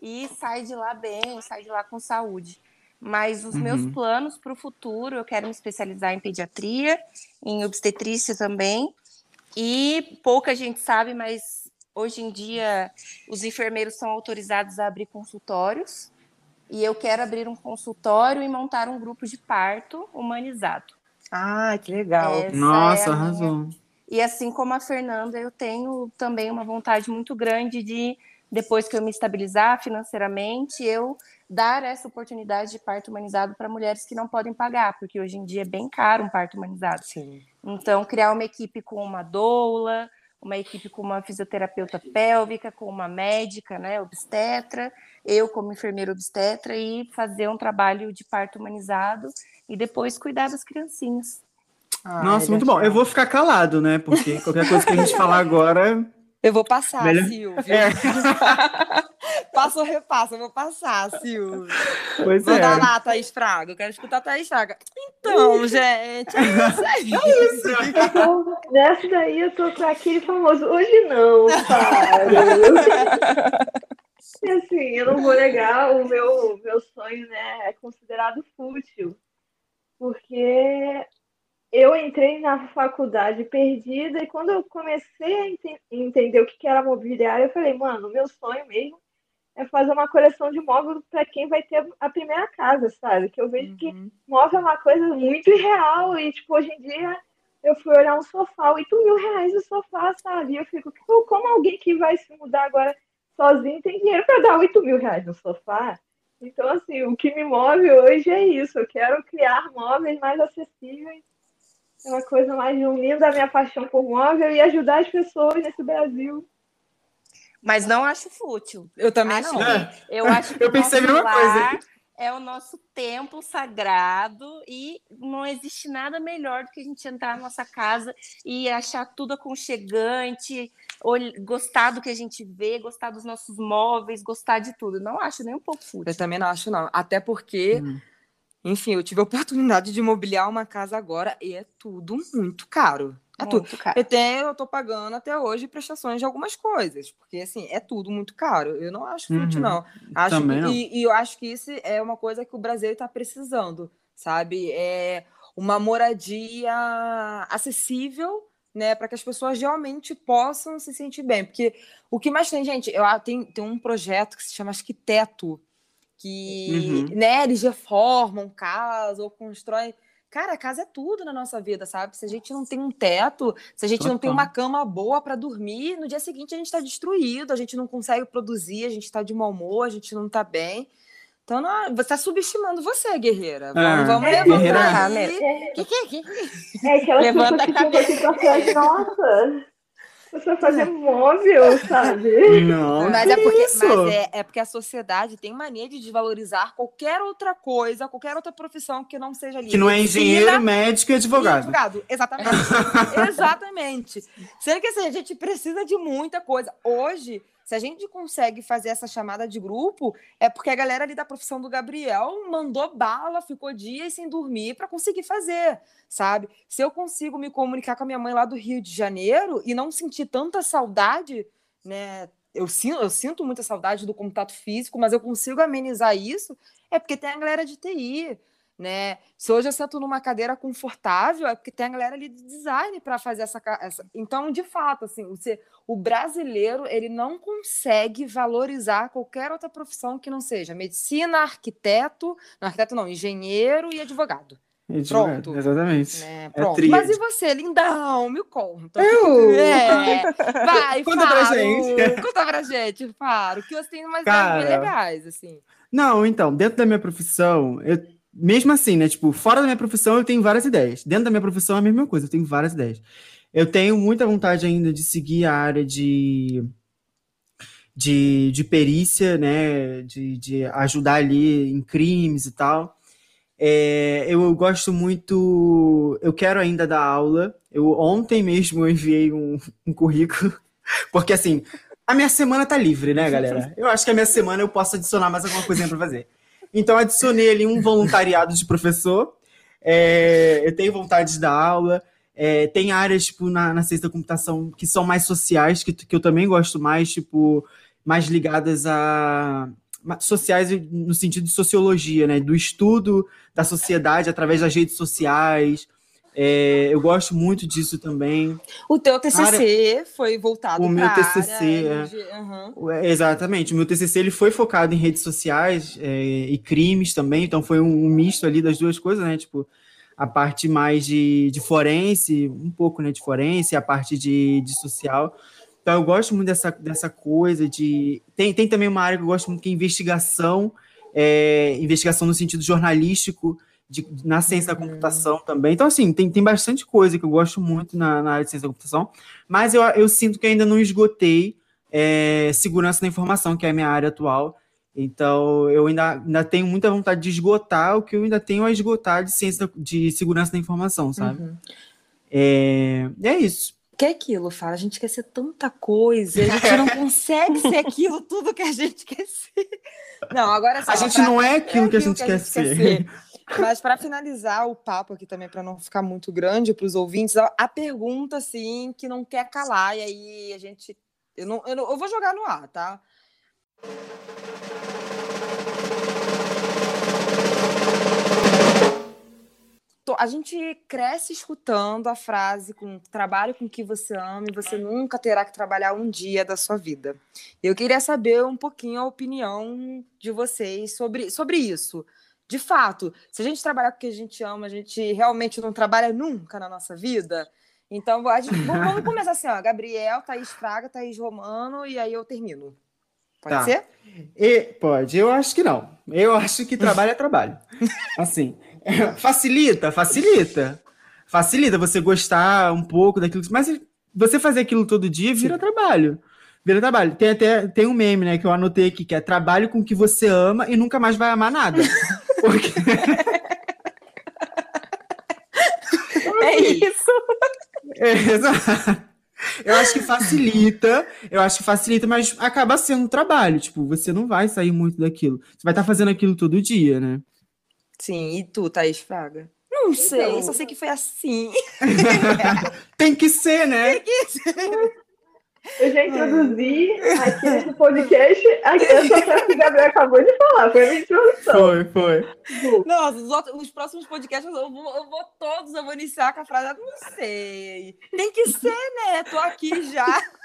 e sai de lá bem, sai de lá com saúde. Mas os meus Uhum. planos para o futuro, eu quero me especializar em pediatria, em obstetrícia também. E pouca gente sabe, mas hoje em dia os enfermeiros são autorizados a abrir consultórios. E eu quero abrir um consultório e montar um grupo de parto humanizado. Ah, que legal. Essa Nossa, é a minha- arrasou. E assim como a Fernanda, eu tenho também uma vontade muito grande de, depois que eu me estabilizar financeiramente, eu dar essa oportunidade de parto humanizado para mulheres que não podem pagar, porque hoje em dia é bem caro um parto humanizado. Sim. Então, criar uma equipe com uma doula, uma equipe com uma fisioterapeuta pélvica, com uma médica, né, obstetra, eu como enfermeira obstetra e fazer um trabalho de parto humanizado e depois cuidar das criancinhas. Ai, Nossa, muito bom. Eu vou ficar calado, né? Porque qualquer coisa que a gente falar agora. Eu vou passar, Melhor- Silvio. É. Passa ou repassa, eu vou passar, Silvio. Pois é. Manda lá, Thaís Fraga. Eu quero escutar a Thaís Fraga. Então, gente, é isso aí. Então, nessa daí eu tô com aquele famoso hoje não? E assim, eu não vou negar, o meu, meu sonho, né, é considerado fútil. Porque eu entrei na faculdade perdida e quando eu comecei a ente- entender o que que era mobiliário, eu falei, mano, meu sonho mesmo é fazer uma coleção de móveis para quem vai ter a primeira casa, sabe? Que eu vejo que Uhum. móvel é uma coisa muito irreal e, tipo, hoje em dia eu fui olhar um sofá, 8 mil reais o sofá, sabe? E eu fico, "Pô, como alguém que vai se mudar agora sozinho tem dinheiro para dar 8 mil reais no sofá? Então, assim, o que me move hoje é isso. Eu quero criar móveis mais acessíveis. É uma coisa mais unindo a minha paixão por móvel e ajudar as pessoas nesse Brasil. Mas não acho fútil. Eu também Acho não. É. eu acho que Eu pensei a mesma coisa. é o nosso templo sagrado e não existe nada melhor do que a gente entrar na nossa casa e achar tudo aconchegante, gostar do que a gente vê, gostar dos nossos móveis, gostar de tudo. Não acho nem um pouco fútil. Eu também não acho, não. Até porque, Hum. enfim, eu tive a oportunidade de mobiliar uma casa agora e é tudo muito caro. É tudo. Muito caro. Eu, tenho, eu tô pagando até hoje prestações de algumas coisas, porque assim, é tudo muito caro. Eu não acho fútil, Uhum. não. Acho Também que- não. E, e eu acho que isso é uma coisa que o Brasil está precisando, sabe? É uma moradia acessível, né, para que as pessoas realmente possam se sentir bem. Porque o que mais tem, gente, eu, ah, tem, tem um projeto que se chama Arquiteto, que Uhum. né, eles reformam casa ou constroem. Cara, a casa é tudo na nossa vida, sabe? Se a gente não tem um teto, se a gente não tem Total. uma cama boa para dormir, no dia seguinte a gente está destruído, a gente não consegue produzir, a gente está de mau humor, a gente não está bem. Então, não, você está subestimando você, guerreira. Vamos, É, vamos é, levantar guerreira- aí. É, Que, que, que? é Levanta que a ficam aqui pra trás, nossa, você fazer móvel, sabe? Não, Mas que é porque, isso? mas é, é porque a sociedade tem mania de desvalorizar qualquer outra coisa, qualquer outra profissão que não seja ali. Que não é engenheiro, médico e e advogado. advogado. Exatamente. Exatamente. Sendo que assim, a gente precisa de muita coisa. Hoje, Se a gente consegue fazer essa chamada de grupo, é porque a galera ali da profissão do Gabriel mandou bala, ficou dias sem dormir para conseguir fazer, sabe? Se eu consigo me comunicar com a minha mãe lá do Rio de Janeiro e não sentir tanta saudade, né? Eu sinto, eu sinto muita saudade do contato físico, mas eu consigo amenizar isso, é porque tem a galera de TI, né? Se hoje eu sento numa cadeira confortável, é porque tem a galera ali de design para fazer essa, essa, Então, de fato, assim, você, o brasileiro ele não consegue valorizar qualquer outra profissão que não seja medicina, arquiteto, não, arquiteto não, engenheiro e advogado. Pronto. Exatamente. Né? É Pronto. tríade. Mas e você, lindão? Me conta. Eu? É. Vai, Conta pra Faro. gente. Conta pra gente, Faro. Que você tem umas Cara. legais, assim. Não, então, dentro da minha profissão, eu, mesmo assim, né? Tipo, fora da minha profissão, eu tenho várias ideias. Dentro da minha profissão é a mesma coisa, eu tenho várias ideias. Eu tenho muita vontade ainda de seguir a área de, de, de perícia, né? De, de ajudar ali em crimes e tal. É, eu gosto muito. Eu quero ainda dar aula. Eu ontem mesmo eu enviei um, um currículo, porque assim, a minha semana tá livre, né, galera? Eu acho que a minha semana eu posso adicionar mais alguma coisinha para fazer. Então, adicionei ali um voluntariado de professor. É, eu tenho vontade de dar aula. É, tem áreas, tipo, na, na ciência da computação que são mais sociais, que, que eu também gosto mais, tipo, mais ligadas a. sociais no sentido de sociologia, né? Do estudo da sociedade através das redes sociais. É, eu gosto muito disso também. O teu TCC foi voltado O meu TCC, área é. É, Exatamente. O meu TCC ele foi focado em redes sociais é, e crimes também, então foi um, um misto ali das duas coisas, né? Tipo, a parte mais de, de forense, um pouco né, de forense, a parte de, de social. Então eu gosto muito dessa, dessa coisa de. Tem, tem também uma área que eu gosto muito que é investigação, é, investigação no sentido jornalístico, de- na ciência da computação também. Então, assim, tem, tem bastante coisa que eu gosto muito na, na área de ciência da computação, mas eu, eu sinto que ainda não esgotei é, segurança da informação, que é a minha área atual. Então, eu ainda, ainda tenho muita vontade de esgotar o que eu ainda tenho a esgotar de ciência de segurança da informação, sabe? Uhum. É, é isso. Que é aquilo, fala. A gente quer ser tanta coisa, a gente não consegue ser aquilo tudo que a gente quer ser. Não, agora A gente pra- não é aquilo que a aquilo gente quer ser. Mas para finalizar o papo aqui também, para não ficar muito grande para os ouvintes, a, pergunta assim que não quer calar e aí a gente, eu não, eu, não- eu vou jogar no ar, tá? A gente cresce escutando a frase com trabalho com que você ama e você nunca terá que trabalhar um dia da sua vida. Eu queria saber um pouquinho a opinião de vocês sobre, sobre isso. De fato, se a gente trabalhar com o que a gente ama, a gente realmente não trabalha nunca na nossa vida. Então, gente- vamos começar assim, ó. Gabriel, Thaís Fraga, Thaís Romano, e aí eu termino. Pode Tá. ser? E, pode, eu acho que não. Eu acho que trabalho é trabalho. Assim, facilita, facilita. Facilita você gostar um pouco daquilo. que- Mas você fazer aquilo todo dia vira trabalho. Vira trabalho. Tem até tem um meme, né, que eu anotei aqui, que é trabalho com o que você ama e nunca mais vai amar nada. Porque, É isso. é, exato. Eu acho que facilita, eu acho que facilita, mas acaba sendo trabalho. Tipo, você não vai sair muito daquilo. Você vai estar fazendo aquilo todo dia, né? Sim, e tu, Thaís Fraga? Não sei, Então- só sei que foi assim. Tem que ser, né? Eu já introduzi aqui nesse podcast aqui, essa frase que o Gabriel acabou de falar. Foi a minha introdução. Foi, foi. Nossa, os, outros- os próximos podcasts eu vou, eu vou todos, eu vou iniciar com a frase, "Eu não sei. Tem que ser, né? Tô aqui já.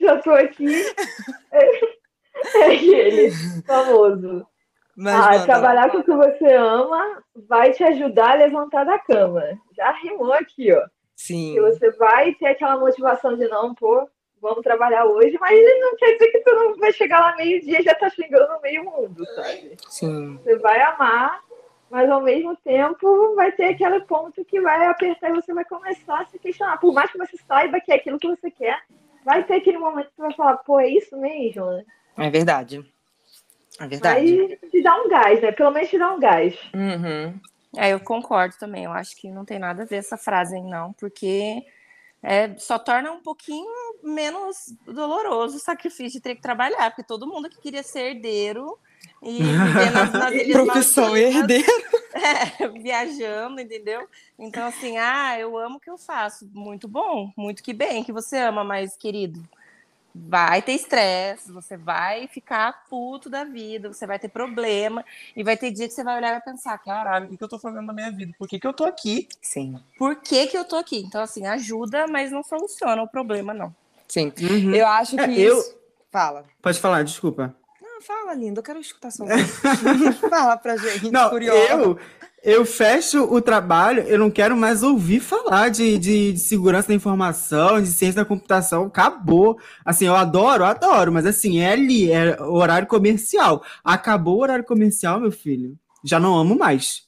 Já tô aqui. É, é aquele famoso. Mas, ah, manda. trabalhar com o que você ama vai te ajudar a levantar da cama. Já rimou aqui, ó. Sim. Que você vai ter aquela motivação de não, pô, vamos trabalhar hoje, mas ele não quer dizer que tu não vai chegar lá meio-dia e já tá xingando meio mundo, sabe? Sim. Você vai amar, mas ao mesmo tempo vai ter aquele ponto que vai apertar e você vai começar a se questionar. Por mais que você saiba que é aquilo que você quer, vai ter aquele momento que você vai falar, pô, é isso mesmo, né? É verdade. É verdade. Aí te dá um gás, né? Pelo menos te dá um gás. Uhum. É, eu concordo também. Eu acho que não tem nada a ver essa frase aí, não, porque é, só torna um pouquinho menos doloroso o sacrifício de ter que trabalhar, porque todo mundo que queria ser herdeiro e viver nas, nas ilhas Profissão herdeiro. é, viajando, entendeu? Então, assim, ah, eu amo o que eu faço. Muito bom, muito que bem que você ama, mas, querido, vai ter estresse, você vai ficar puto da vida, você vai ter problema, e vai ter dia que você vai olhar e vai pensar, Caralho, o que, que eu tô fazendo na minha vida? Por que, que eu tô aqui? Sim, por que que eu tô aqui? Então, assim, ajuda, mas não soluciona o problema, não. sim. Uhum. Eu acho que É, eu- isso... Fala. Pode falar, desculpa. Não, fala, linda. Eu quero escutar sua voz. fala pra gente, Não, curiosa. eu, eu fecho o trabalho, eu não quero mais ouvir falar de, de, de segurança da informação, de ciência da computação, acabou. Assim, eu adoro, adoro, mas assim, é ali, é horário comercial. Acabou o horário comercial, meu filho. Já não amo mais.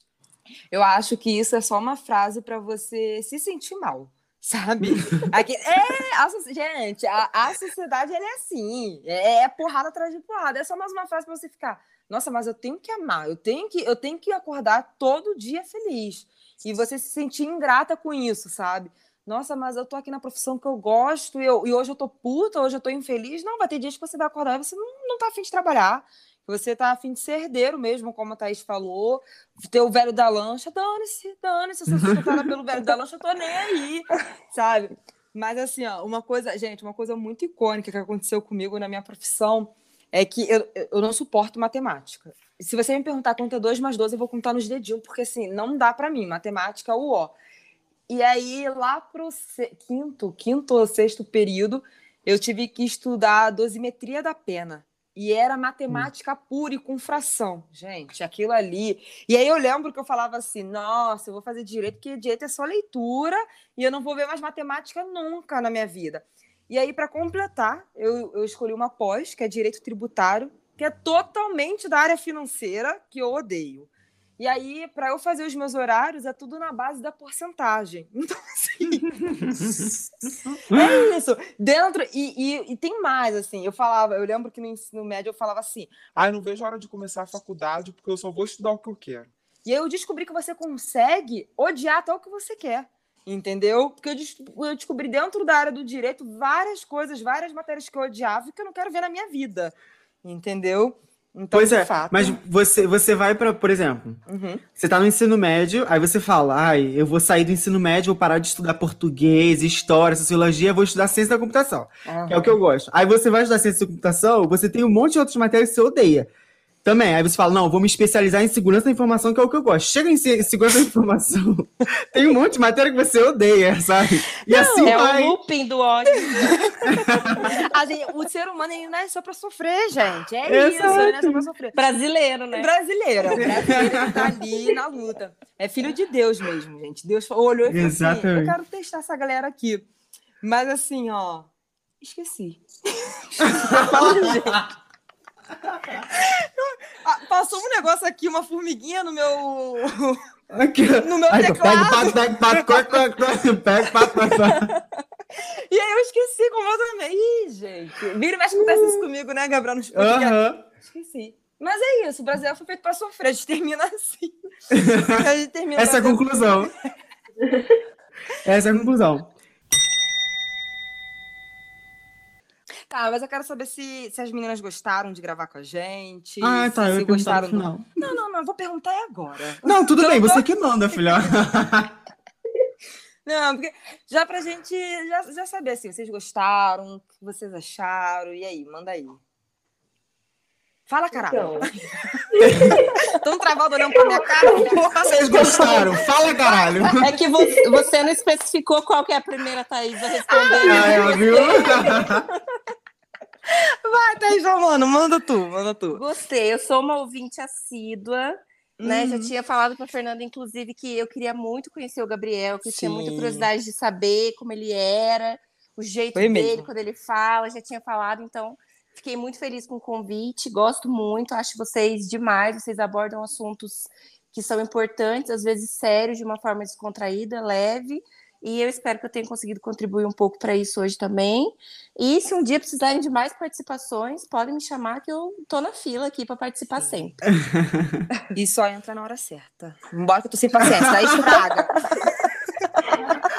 Eu acho que isso é só uma frase pra você se sentir mal. Sabe? Aqui, é, a gente, a, a sociedade é assim. É, é porrada atrás de porrada. É só mais uma frase pra você ficar. Nossa, mas eu tenho que amar, eu tenho que, eu tenho que acordar todo dia feliz. E você se sentir ingrata com isso, sabe? Nossa, mas eu tô aqui na profissão que eu gosto e, eu- e hoje eu tô puta, hoje eu tô infeliz. Não, vai ter dias que você vai acordar e você não, não tá afim de trabalhar. Você tá afim de ser herdeiro mesmo, como a Thaís falou. Ter o velho da lancha, dane-se, dane-se. Se eu sou pelo velho da lancha, eu tô nem aí, sabe? Mas assim, ó, uma coisa, gente, uma coisa muito icônica que aconteceu comigo na minha profissão é que eu, eu não suporto matemática. Se você me perguntar quanto é 2 mais 12, eu vou contar nos dedinhos, porque assim, não dá para mim. Matemática, o ó. E aí, lá pro quinto, quinto ou sexto período, eu tive que estudar a dosimetria da pena. E era matemática pura e com fração. Gente, aquilo ali. E aí eu lembro que eu falava assim: nossa, eu vou fazer direito, porque direito é só leitura e eu não vou ver mais matemática nunca na minha vida. E aí, para completar, eu, eu escolhi uma pós, que é direito tributário, que é totalmente da área financeira, que eu odeio. E aí, para eu fazer os meus horários, é tudo na base da porcentagem. Então, assim. é isso. Dentro. E, e, e tem mais, assim. Eu falava, eu lembro que no ensino médio eu falava assim. Ah, eu não vejo a hora de começar a faculdade, porque eu só vou estudar o que eu quero. E aí eu descobri que você consegue odiar até o que você quer. Entendeu? Porque eu, des- eu descobri dentro da área do direito várias coisas, várias matérias que eu odiava e que eu não quero ver na minha vida. Entendeu? Então, Pois é, fato. mas você, você vai para, por exemplo, Uhum. você tá no ensino médio, aí você fala, ai, eu vou sair do ensino médio, vou parar de estudar português, história, sociologia, vou estudar ciência da computação, que é o que eu gosto. Aí você vai estudar ciência da computação, você tem um monte de outras matérias que você odeia. Também, aí você fala, não, vou me especializar em segurança da informação, que é o que eu gosto. Chega em se- segurança da informação, tem um monte de matéria que você odeia, sabe? E assim é vai. o looping do ódio. A gente- o ser humano ele não é só pra sofrer, gente. É isso, Exato. ele não é só pra sofrer. Brasileiro, né? Brasileiro, brasileiro que tá ali na luta. É filho de Deus mesmo, gente. Deus olhou e falou assim: eu Exatamente. quero testar essa galera aqui. Mas assim, ó, esqueci. Ah, Passou um negócio aqui, uma formiguinha no meu. Aqui. No meu Aí, teclado. Pega, pega, pega, corta, pega, pega, pega. E aí eu esqueci completamente. Ih, gente. Vira e mexe acontece isso comigo, né, Gabriel? Nos podcasts. Aham. Esqueci. Mas é isso, o Brasil foi feito pra sofrer. A gente termina assim. A gente termina Essa é a conclusão. Essa é a conclusão. Tá, mas eu quero saber se, se as meninas gostaram de gravar com a gente. Ah, se, tá. Eu se ia perguntar no gostaram. do-. Não, não, não. Vou perguntar agora. Não, tudo Eu bem, você que manda, filha. Não, porque já pra gente já, já saber assim, vocês gostaram, o que vocês acharam, e aí, manda aí. Fala, caralho. Então, Tão travado olhando pra minha cara, porra. Vocês gostaram? Fala, caralho. É que você, você não especificou qual que é a primeira Thaís a responder. Ah, ela viu? Vai, Thaís, mano, manda tu, manda tu. Gostei, eu sou uma ouvinte assídua, né? Já Uhum. tinha falado para Fernanda, inclusive, que eu queria muito conhecer o Gabriel, que eu tinha muita curiosidade de saber como ele era, o jeito Foi dele mesmo. quando ele fala, já tinha falado, então fiquei muito feliz com o convite, gosto muito, acho vocês demais, vocês abordam assuntos que são importantes, às vezes sérios, de uma forma descontraída, leve. E eu espero que eu tenha conseguido contribuir um pouco para isso hoje também. E se um dia precisarem de mais participações, podem me chamar que eu tô na fila aqui para participar sempre. E só entra na hora certa. Embora que eu tô sem paciência, daí estraga.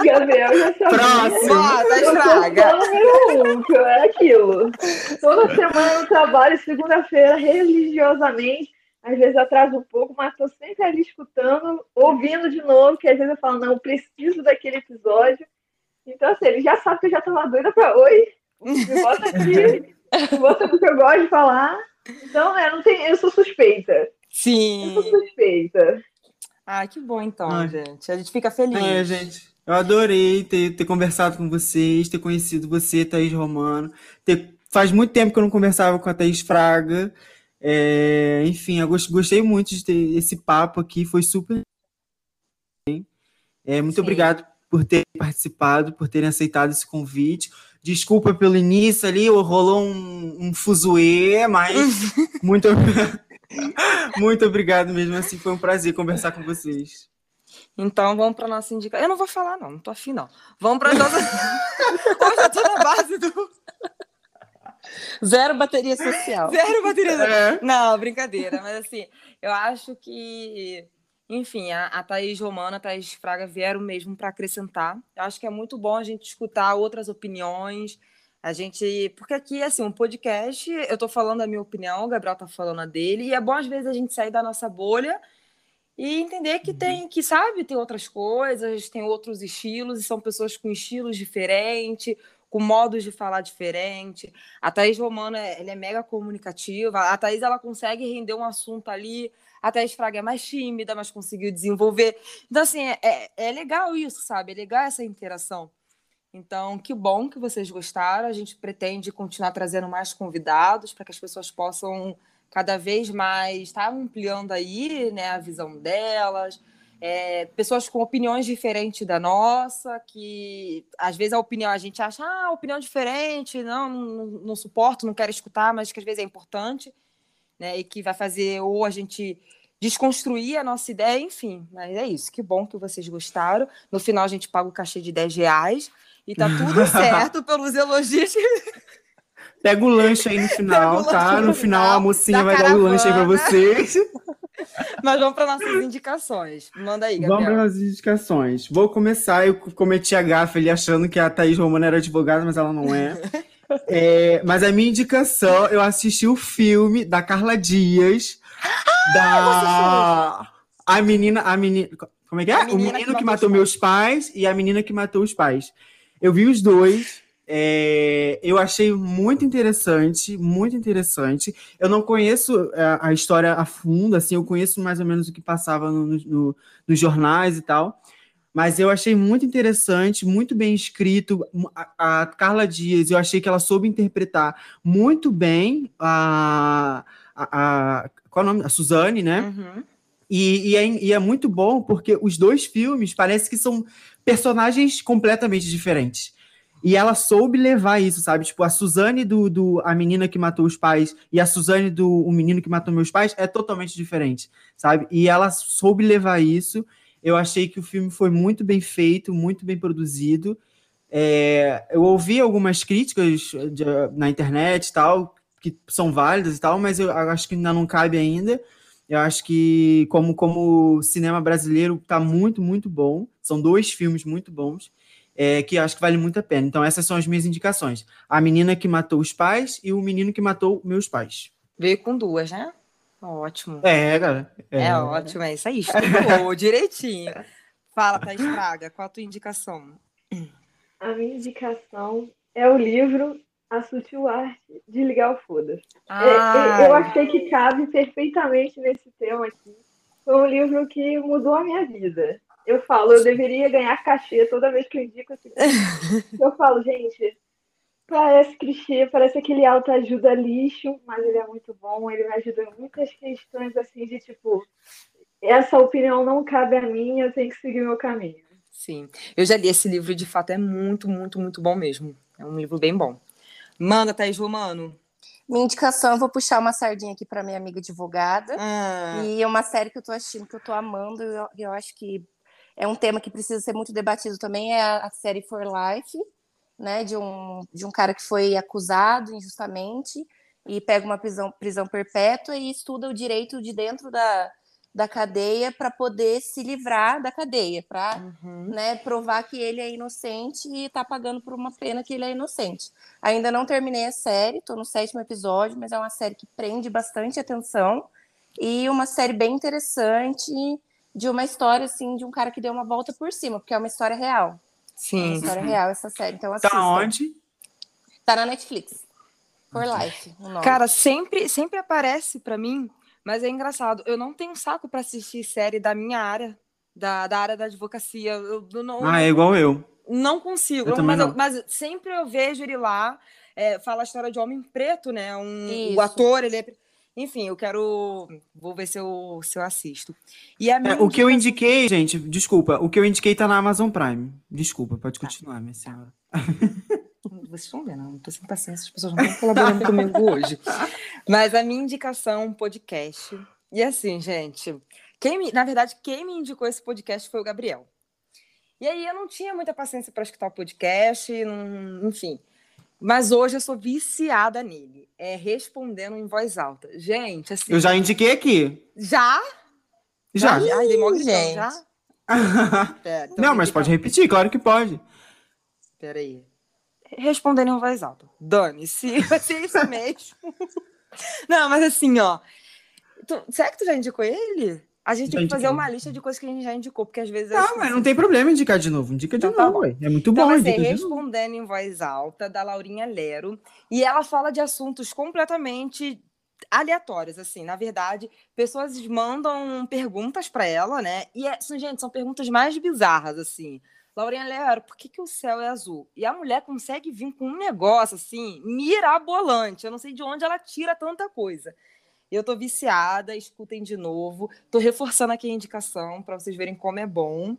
Gabriel já sabia. Próximo. Sou estraga. número um, que é aquilo. Toda semana eu trabalho, segunda-feira, religiosamente. Às vezes atraso um pouco, mas tô sempre ali escutando, ouvindo de novo, que às vezes eu falo, não, preciso daquele episódio. Então, assim, ele já sabe que eu já tava doida pra oi. Me bota aqui, me bota no que eu gosto de falar. Então, é, não tem, eu sou suspeita. Eu Sim. sou suspeita. Ah, que bom então, Ai. gente. A gente fica feliz. É, gente. Eu adorei ter, ter conversado com vocês, ter conhecido você, Thaís Romano. Ter- faz muito tempo que eu não conversava com a Thaís Fraga. É, enfim, eu gos- gostei muito de ter esse papo aqui, foi super. É, muito Sim. obrigado por ter participado, por terem aceitado esse convite. Desculpa pelo início ali, rolou um, um fuzuê, mas muito, muito obrigado mesmo assim, foi um prazer conversar com vocês. Então vamos para nossa indicação. Eu não vou falar, não, não tô afim, não. Vamos para nossa. Hoje eu tô na base do Zero bateria social. zero bateria. É. Não, brincadeira, mas assim, eu acho que, enfim, a, a Thaís Romana, a Thaís Fraga vieram mesmo para acrescentar. Eu acho que é muito bom a gente escutar outras opiniões. A gente. Porque aqui, assim, um podcast, eu tô falando a minha opinião, o Gabriel tá falando a dele, e é bom às vezes a gente sair da nossa bolha e entender que tem, que sabe, tem outras coisas, tem outros estilos, e são pessoas com estilos diferentes, com modos de falar diferente. A Thaís Romana, ela é mega comunicativa. A Thaís, ela consegue render um assunto ali. A Thaís Fraga é mais tímida, mas conseguiu desenvolver. Então, assim, é, é- é legal isso, sabe? É legal essa interação. Então, que bom que vocês gostaram. A gente pretende continuar trazendo mais convidados para que as pessoas possam cada vez mais estar ampliando aí né, a visão delas. É, pessoas com opiniões diferentes da nossa, que às vezes a opinião a gente acha, ah, opinião diferente, não, não, não suporto, não quero escutar, mas que às vezes é importante, né? E que vai fazer ou a gente desconstruir a nossa ideia, enfim. Mas é isso, que bom que vocês gostaram. No final a gente paga o cachê de 10 reais e tá tudo certo pelos elogios. Pega o lanche aí no final, tá? no No final final a mocinha vai dar o lanche aí pra caravana. vocês. Mas vamos para nossas indicações. Manda aí, Vamos Gabriel. para as indicações. Vou começar, eu cometi a gafe ali achando que a Thaís Romana era advogada, mas ela não é. É, mas a minha indicação, eu assisti o filme da Carla Dias, da a menina, a menina, como é que é? O menino que que, matou meus pais e a menina que matou os pais. Eu vi os dois. É, eu achei muito interessante, muito interessante. Eu não conheço é, a história a fundo, assim, eu conheço mais ou menos o que passava no- no- nos jornais e tal. Mas eu achei muito interessante, muito bem escrito. A, a Carla Dias, eu achei que ela soube interpretar muito bem a, a, a- qual é o nome? A Suzane, né? Uhum. E, e é, e é muito bom porque os dois filmes parece que são personagens completamente diferentes. E ela soube levar isso, sabe? Tipo, a Suzane do, do A Menina que Matou os Pais e a Suzane do O Menino que Matou Meus Pais é totalmente diferente, sabe? E ela soube levar isso. Eu achei que o filme foi muito bem feito, muito bem produzido. É, eu ouvi algumas críticas de- na internet e tal, que são válidas e tal, mas eu acho que ainda não cabe ainda. Eu acho que, como, como cinema brasileiro, tá muito, muito bom. São dois filmes muito bons, é, que acho que vale muito a pena. Então, essas são as minhas indicações: A Menina que Matou os Pais e O Menino que Matou Meus Pais. Veio com duas, né? Ótimo. É, cara. É, ótimo, é isso aí. Estudou direitinho. Fala, Thaís Fraga, qual a tua indicação? A minha indicação é o livro A Sutil Arte de Ligar o Foda-se. É, é, eu achei que cabe perfeitamente nesse tema aqui. Foi um livro que mudou a minha vida. Eu falo, eu deveria ganhar cachê toda vez que eu indico esse livro. Eu falo, gente, parece clichê, parece aquele autoajuda lixo, mas ele é muito bom, ele me ajuda em muitas questões assim de tipo, essa opinião não cabe a mim, eu tenho que seguir meu caminho. Sim, eu já li esse livro, de fato, é muito, muito, muito bom mesmo. É um livro bem bom. Manda, Thaís Romano. Minha indicação, eu vou puxar uma sardinha aqui para minha amiga advogada. Ah, E é uma série que eu tô assistindo, que eu tô amando, e eu, eu acho que é um tema que precisa ser muito debatido também, é a, a série For Life, né, de um, de um cara que foi acusado injustamente e pega uma prisão, prisão perpétua e estuda o direito de dentro da, da cadeia para poder se livrar da cadeia, para Uhum. né, provar que ele é inocente e tá pagando por uma pena que ele é inocente. Ainda não terminei a série, tô no sétimo episódio, mas é uma série que prende bastante atenção e uma série bem interessante de uma história assim de um cara que deu uma volta por cima, porque é uma história real. É uma Sim. história real essa série, então assista. Tá onde? Tá na Netflix. For Life, o nome. Cara, sempre, sempre aparece pra mim, mas é engraçado. Eu não tenho saco pra assistir série da minha área, da, da área da advocacia. Eu, eu não, Ah, é igual eu. não consigo. Eu mas, eu- não. mas sempre eu vejo ele lá. é, fala a história de homem preto, né? Um, Isso. o ator, ele é. Enfim, eu quero. Vou ver se eu, se eu assisto. E a É, o que eu indiquei, gente, desculpa, o que eu indiquei tá na Amazon Prime. Desculpa, pode continuar, minha senhora. Vocês estão vendo, não tô sem paciência, as pessoas não estão colaborando comigo hoje. Mas a minha indicação, um podcast. E assim, gente, quem me- na verdade, quem me indicou esse podcast foi o Gabriel. E aí eu não tinha muita paciência para escutar o podcast, não- enfim. Mas hoje eu sou viciada nele. É respondendo em voz alta. Gente, assim. Eu já indiquei aqui. Já? Já. Ai, dei mó gente. já? Então Não, mas pode repetir, claro que pode. Peraí. Respondendo em voz alta. Dane-se, vai ser isso mesmo. Não, mas assim, ó. Tu, será que tu já indicou ele? A gente Já tem que fazer uma lista de coisas que a gente já indicou, porque às vezes. Não, mas não tem problema indicar de novo. Indica de Então tá novo, ué. É muito Então bom, novo. Respondendo em Voz Alta, da Laurinha Lero. E ela fala de assuntos completamente aleatórios, assim. Na verdade, pessoas mandam perguntas para ela, né? E, é, são, gente, são perguntas mais bizarras, assim. Laurinha Lero, por que, que o céu é azul? E a mulher consegue vir com um negócio, assim, mirabolante. Eu não sei de onde ela tira tanta coisa. Eu tô viciada, escutem de novo. Tô reforçando aqui a indicação para vocês verem como é bom.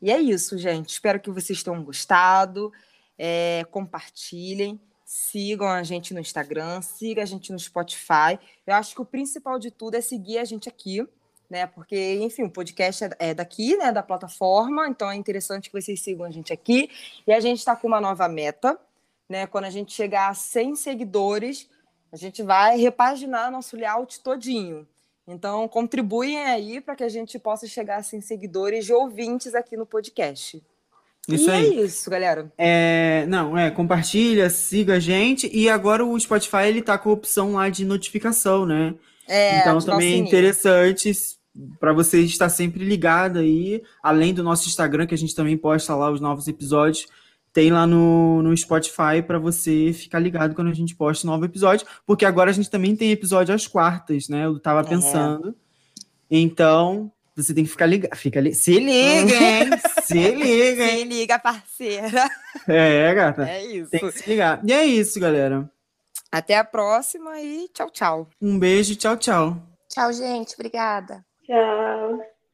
E é isso, gente. Espero que vocês tenham gostado. É, compartilhem, sigam a gente no Instagram, sigam a gente no Spotify. Eu acho que o principal de tudo é seguir a gente aqui, né? Porque, enfim, o podcast é- é daqui, né? Da plataforma, então é interessante que vocês sigam a gente aqui. E a gente está com uma nova meta, né? Quando a gente chegar a 100 seguidores, a gente vai repaginar nosso layout todinho. Então, contribuem aí para que a gente possa chegar a 100 seguidores de ouvintes aqui no podcast. Isso e aí. é isso, galera. É, não, é, compartilha, siga a gente. E agora o Spotify, ele tá com a opção lá de notificação, né? É, então também é interessante para você estar sempre ligado aí, além do nosso Instagram, que a gente também posta lá os novos episódios, tem lá no, no Spotify para você ficar ligado quando a gente posta um novo episódio, porque agora a gente também tem episódio às quartas, né? Eu tava É. pensando. Então, você tem que ficar ligado. Fica li... Se liga, hein? se liga, hein? Se liga, parceira. É, gata. É isso. Tem que se ligar. E é isso, galera. Até a próxima e tchau, tchau. Um beijo, tchau, tchau. Tchau, gente. Obrigada. Tchau.